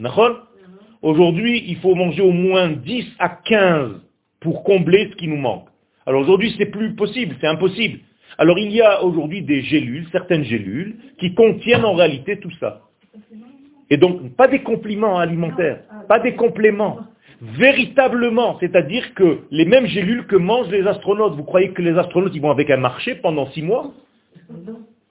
Aujourd'hui, il faut manger au moins 10 à 15 pour combler ce qui nous manque. Alors aujourd'hui, c'est plus possible, c'est impossible. Alors il y a aujourd'hui des gélules, certaines gélules, qui contiennent en réalité tout ça. Et donc, pas des compliments alimentaires, pas des compléments. Véritablement, c'est-à-dire que les mêmes gélules que mangent les astronautes, vous croyez que les astronautes, ils vont avec un marché pendant six mois?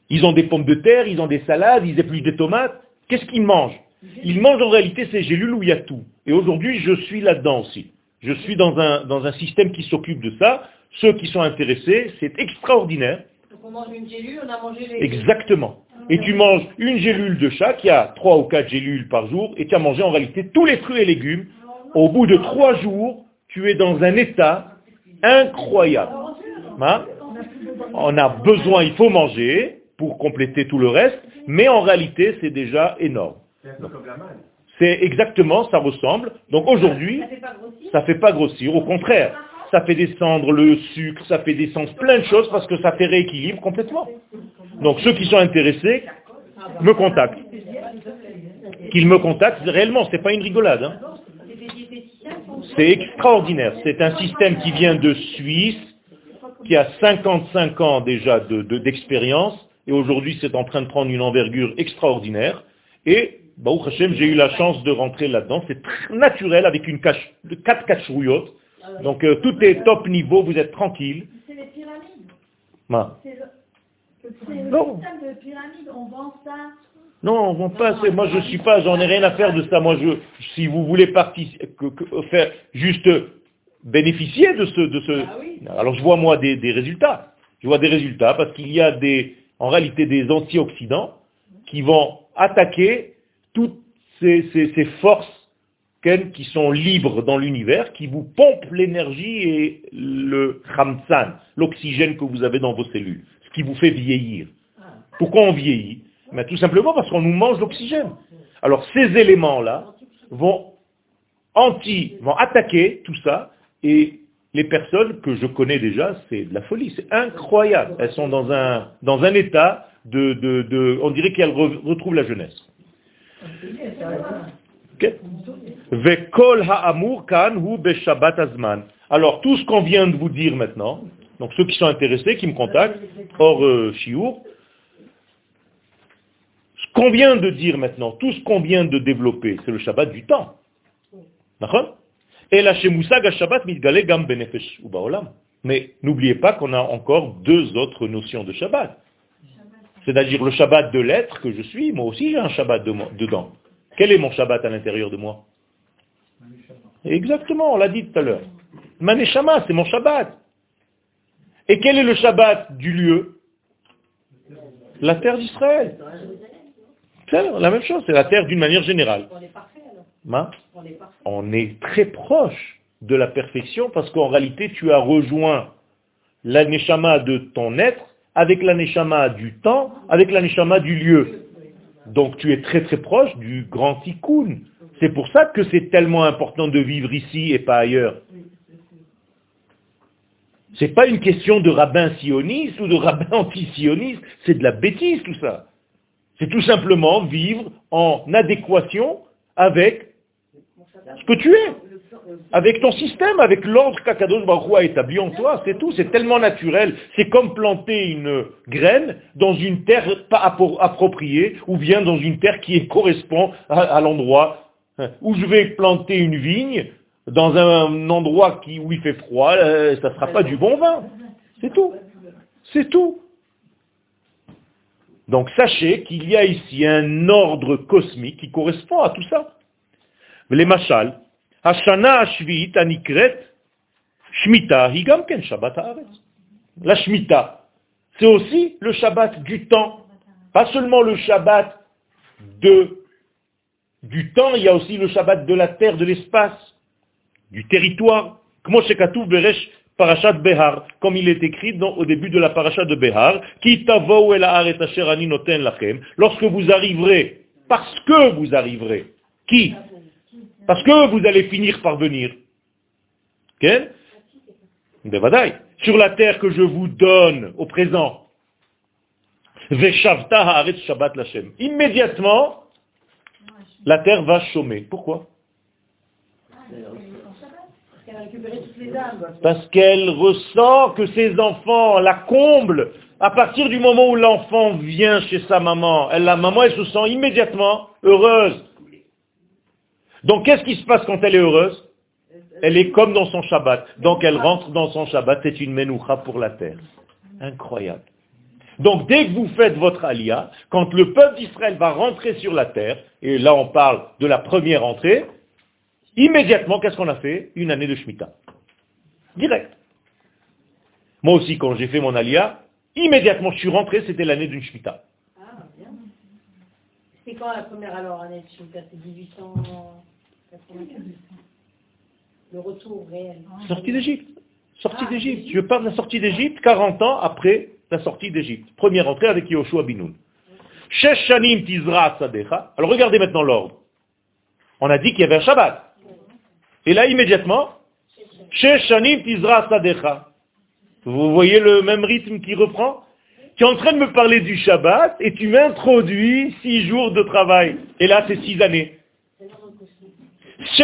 Ils ont des pommes de terre, ils ont des salades, ils épluchent des tomates. Qu'est-ce qu'ils mangent? Ils mangent en réalité ces gélules où il y a tout. Et aujourd'hui, je suis là-dedans aussi. Je suis dans un, dans un système qui s'occupe de ça. Ceux qui sont intéressés, c'est extraordinaire. Donc on mange une gélule, on a mangé les... Exactement. Et tu manges une gélule de chaque, il y a trois ou quatre gélules par jour, et tu as mangé en réalité tous les fruits et légumes, au bout de trois jours, tu es dans un état incroyable. Hein? On a besoin, il faut manger pour compléter tout le reste, mais en réalité, c'est déjà énorme. C'est exactement, ça ressemble. Donc aujourd'hui, ça ne fait pas grossir. Au contraire, ça fait descendre le sucre, ça fait descendre plein de choses parce que ça fait rééquilibre complètement. Donc ceux qui sont intéressés me contactent. Qu'ils me contactent, réellement, ce n'est pas une rigolade. hein. C'est extraordinaire. C'est un système qui vient de Suisse, qui a 55 ans déjà de- de- d'expérience, et aujourd'hui c'est en train de prendre une envergure extraordinaire. Et, Baruch Hashem, j'ai eu la chance de rentrer là-dedans. C'est naturel avec une cache, 4 cacherouillottes. Donc euh, tout est top niveau, vous êtes tranquille. C'est les pyramides. Ma. C'est le, Non. système de pyramide. On vend ça. Non, on vont pas, moi je suis pas, j'en ai rien à faire de ça. Moi je, si vous voulez participer, faire juste bénéficier de ce, de ce, alors je vois moi des, des résultats. Je vois des résultats parce qu'il y a des, en réalité des antioxydants qui vont attaquer toutes ces, ces- ces forces qui sont libres dans l'univers, qui vous pompent l'énergie et le khamsan, l'oxygène que vous avez dans vos cellules, ce qui vous fait vieillir. Pourquoi on vieillit? Mais Tout simplement parce qu'on nous mange l'oxygène. Alors ces éléments-là vont anti, vont attaquer tout ça, et les personnes que je connais déjà, c'est de la folie, c'est incroyable. Elles sont dans un, dans un état de, de, de- on dirait qu'elles re- retrouvent la jeunesse. Alors, tout ce qu'on vient de vous dire maintenant, donc ceux qui sont intéressés, qui me contactent, hors euh, ce qu'on vient de dire maintenant, tout ce qu'on vient de développer, c'est le Shabbat du temps. Et la shemusag Shabbat mitgale gam benefesh ou. Mais n'oubliez pas qu'on a encore deux autres notions de Shabbat. C'est-à-dire le Shabbat de l'être que je suis, moi aussi j'ai un Shabbat dedans. Quel est mon Shabbat à l'intérieur de moi Exactement, on l'a dit tout à l'heure. Maneshama, c'est mon Shabbat. Et quel est le Shabbat du lieu La terre d'Israël. C'est la même chose, c'est la terre d'une manière générale. On est parfait alors. On est très proche de la perfection parce qu'en réalité, tu as rejoint l'aneshama de ton être avec l'aneshama du temps, avec l'aneshama du lieu. Donc tu es très très proche du grand tikkun. C'est pour ça que c'est tellement important de vivre ici et pas ailleurs. C'est pas une question de rabbin sioniste ou de rabbin anti-sioniste, c'est de la bêtise tout ça. C'est tout simplement vivre en adéquation avec ce que tu es, avec ton système, avec l'ordre qu'Akadosh Baruch a établi en toi, c'est tout, c'est tellement naturel. C'est comme planter une graine dans une terre pas appro- appropriée, ou bien dans une terre qui correspond à, l'endroit hein, où je vais planter une vigne, dans un endroit qui, où il fait froid, euh, ça ne sera pas du bon vin. C'est tout. C'est tout. Donc sachez qu'il y a ici un ordre cosmique qui correspond à tout ça. Les La Shmita, c'est aussi le Shabbat du temps. Pas seulement le Shabbat du temps, il y a aussi le Shabbat de la terre, de l'espace, du territoire. Parashat Behar, comme il est écrit au début de la parasha de Behar, lorsque vous arriverez, parce que vous arriverez, qui Parce que vous allez finir par venir. Sur la terre que je vous donne au présent. Immédiatement, la terre va chômer. Pourquoi? Parce qu'elle ressent que ses enfants la comblent. À partir du moment où l'enfant vient chez sa maman, elle, la maman, elle se sent immédiatement heureuse. Donc qu'est-ce qui se passe quand elle est heureuse? Elle est comme dans son Shabbat. Donc elle rentre dans son Shabbat, c'est une menoucha pour la terre. Incroyable. Donc dès que vous faites votre alia, quand le peuple d'Israël va rentrer sur la terre, et là on parle de la première entrée, immédiatement, qu'est-ce qu'on a fait? Une année de Shemitah. Direct. Moi aussi, quand j'ai fait mon alia, immédiatement je suis rentré, c'était l'année d'une Shemitah. C'est quand la première alors C'est 1895 Le retour réel. Sortie d'Égypte. Sortie d'Égypte. Je parle de la sortie d'Égypte 40 ans après la sortie d'Égypte. Première entrée avec Yoshua Binoun. Shesh Shanim Tizra Sadecha. Alors regardez maintenant l'ordre. On a dit qu'il y avait un Shabbat. Et là, immédiatement, Shesh Shanim Tizra Sadecha. Vous voyez le même rythme qui reprend? Tu es en train de me parler du Shabbat et tu m'introduis six jours de travail. Et là, c'est six années. Tu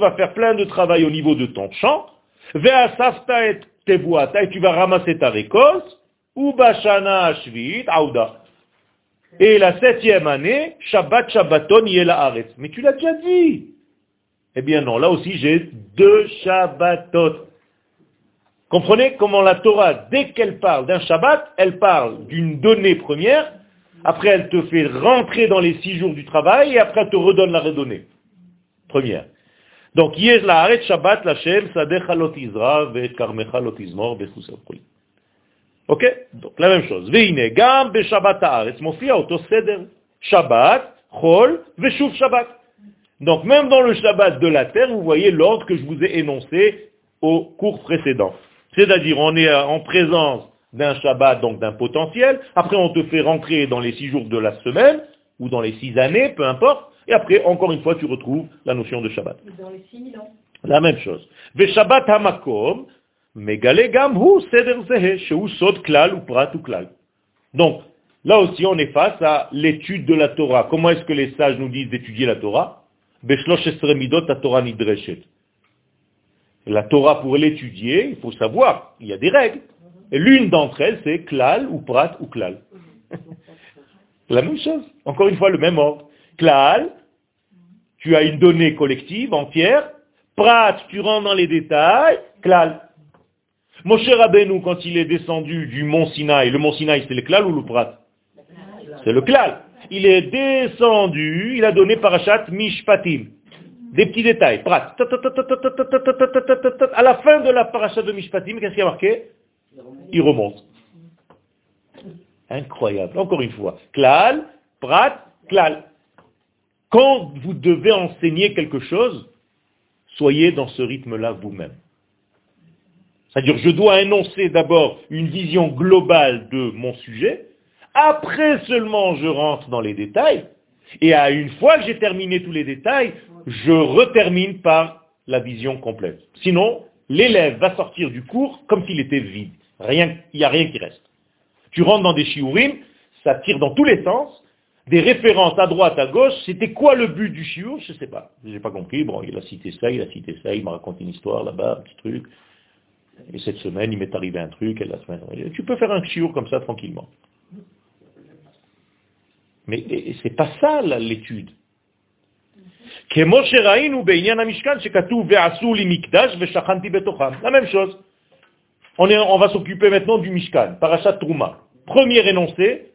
vas faire plein de travail au niveau de ton champ. Et tu vas ramasser ta récolte. Et la septième année, Shabbat Shabbaton Yela Aretz. Mais tu l'as déjà dit. Eh bien non, là aussi j'ai deux Shabbatot. Comprenez comment la Torah, dès qu'elle parle d'un Shabbat, elle parle d'une donnée première, après elle te fait rentrer dans les six jours du travail, et après elle te redonne la redonnée. Première. Donc, Yez la Shabbat Lashem, Sadecha Lot Izra, Ve Karmecha Lot Izmor, Bechusel Koli. Ok? Donc la même chose. Veine, gam be Shabbat haaretz, mofia seder. Shabbat, chol, veshuv Shabbat. Donc même dans le Shabbat de la terre, vous voyez l'ordre que je vous ai énoncé au cours précédent. C'est-à-dire, on est en présence d'un Shabbat, donc d'un potentiel. Après, on te fait rentrer dans les six jours de la semaine, ou dans les six années, peu importe. Et après, encore une fois, tu retrouves la notion de Shabbat. Dans les 6000 ans. La même chose. Hamakom, klal ou prat ou klal. Donc, là aussi, on est face à l'étude de la Torah. Comment est-ce que les sages nous disent d'étudier la Torah? La Torah, pour l'étudier, il faut savoir, il y a des règles. L'une d'entre elles, c'est klal ou prat ou klal. La même chose. Encore une fois, le même ordre. Klal, tu as une donnée collective entière. Prat, tu rentres dans les détails. Klal. Moshe Rabbeinu, quand il est descendu du mont Sinaï, le mont Sinaï, c'est le klal ou le prat? C'est le klal. Il est descendu, il a donné parachat mishpatim. Des petits détails. Prat. À la fin de la parachat de mishpatim, qu'est-ce qu'il y a marqué? Il remonte. Incroyable. Encore une fois. Klal, prat, klal. Quand vous devez enseigner quelque chose, soyez dans ce rythme-là vous-même. C'est-à-dire, je dois énoncer d'abord une vision globale de mon sujet, après seulement je rentre dans les détails, et à une fois que j'ai terminé tous les détails, je retermine par la vision complète. Sinon, l'élève va sortir du cours comme s'il était vide. Il n'y a rien qui reste. Tu rentres dans des shiurim, ça tire dans tous les sens, des références à droite, à gauche, c'était quoi le but du shiur? Je ne sais pas. Je n'ai pas compris. Bon, il a cité ça, il a cité ça, il m'a raconté une histoire là-bas, un petit truc. Et cette semaine, il m'est arrivé un truc, et la semaine, tu peux faire un shiur comme ça tranquillement. Mais c'est pas ça l'étude. La même chose. On, va s'occuper maintenant du Mishkan, Parashat Trouma. Premier énoncé,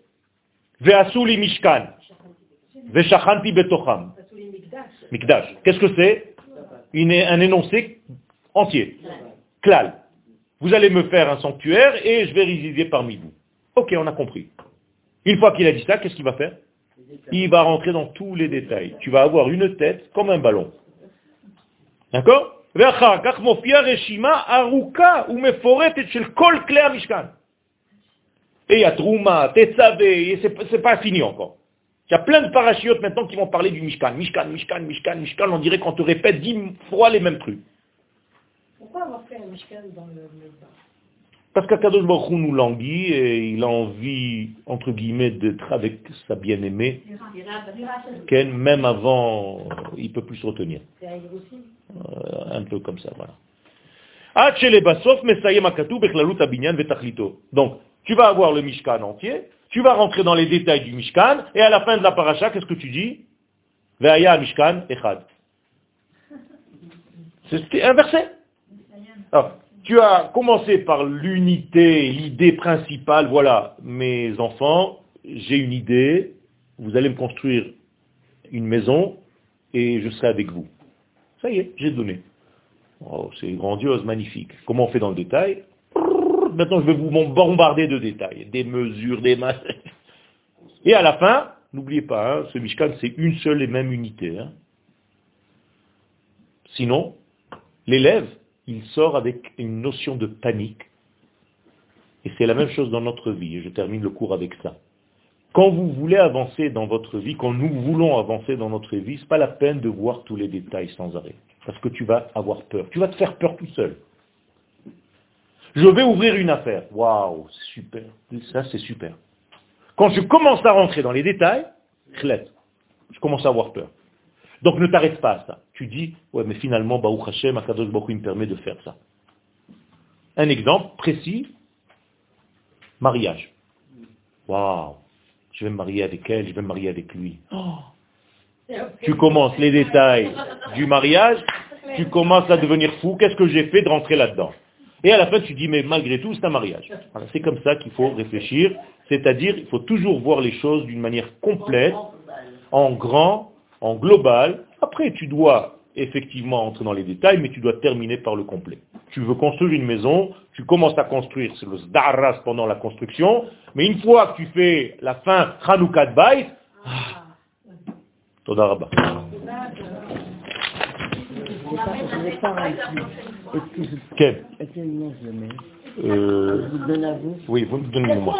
Ve'asuli Mishkan, Ve'shachanti betocham. Mikdash. Qu'est-ce que c'est? Un énoncé entier. Klal. Vous allez me faire un sanctuaire et je vais résider parmi vous. Ok, on a compris. Une fois qu'il a dit ça, qu'est-ce qu'il va faire? Il va rentrer dans tous les détails. Tu vas avoir une tête comme un ballon. D'accord? Et il y a Trouma, Tetzavé, c'est pas fini encore. Il y a plein de parachutes maintenant qui vont parler du Mishkan. Mishkan, Mishkan, Mishkan, Mishkan, on dirait qu'on te répète dix fois les mêmes trucs. Pourquoi avoir fait un Mishkan dans le parce qu'Akadosh Baruch Hu nous languit et il a envie, entre guillemets, d'être avec sa bien-aimée, qu'elle même avant, il ne peut plus se retenir. Euh, un peu comme ça, voilà. Donc, tu vas avoir le Mishkan entier, tu vas rentrer dans les détails du Mishkan, et à la fin de la paracha, qu'est-ce que tu dis? Mishkan Echad. C'est un verset. Ah tu as commencé par l'unité, l'idée principale, voilà, mes enfants, j'ai une idée, vous allez me construire une maison, et je serai avec vous. Ça y est, j'ai donné. Oh, c'est grandiose, magnifique. Comment on fait dans le détail? Maintenant, je vais vous bombarder de détails, des mesures, des masses. Et à la fin, n'oubliez pas, hein, ce Mishkan, c'est une seule et même unité. hein. Sinon, l'élève, il sort avec une notion de panique. Et c'est la même chose dans notre vie. Et je termine le cours avec ça. Quand vous voulez avancer dans votre vie, quand nous voulons avancer dans notre vie, c'est pas la peine de voir tous les détails sans arrêt. Parce que tu vas avoir peur. Tu vas te faire peur tout seul. Je vais ouvrir une affaire. Waouh, super. Ça, c'est super. Quand je commence à rentrer dans les détails, je commence à avoir peur. Donc ne t'arrête pas à ça. Tu dis, ouais, mais finalement, Baruch Hashem, Akadosh Baruch me permet de faire ça. Un exemple précis, mariage. Waouh, je vais me marier avec elle, je vais me marier avec lui. Tu commences les détails du mariage, tu commences à devenir fou, qu'est-ce que j'ai fait de rentrer là-dedans? Et à la fin, tu dis, mais malgré tout, c'est un mariage. C'est comme ça qu'il faut réfléchir, c'est-à-dire, il faut toujours voir les choses d'une manière complète, en grand, en global. Après, tu dois effectivement entrer dans les détails, mais tu dois terminer par le complet. Tu veux construire une maison, tu commences à construire, c'est le zdaras pendant la construction, mais une fois que tu fais la fin Hanouka de Baït, ah, Toda Rabba. On amène la Je pars détail ici. la prochaine fois. Est-ce que je... Quel Euh, Oui, vous me donnez moi.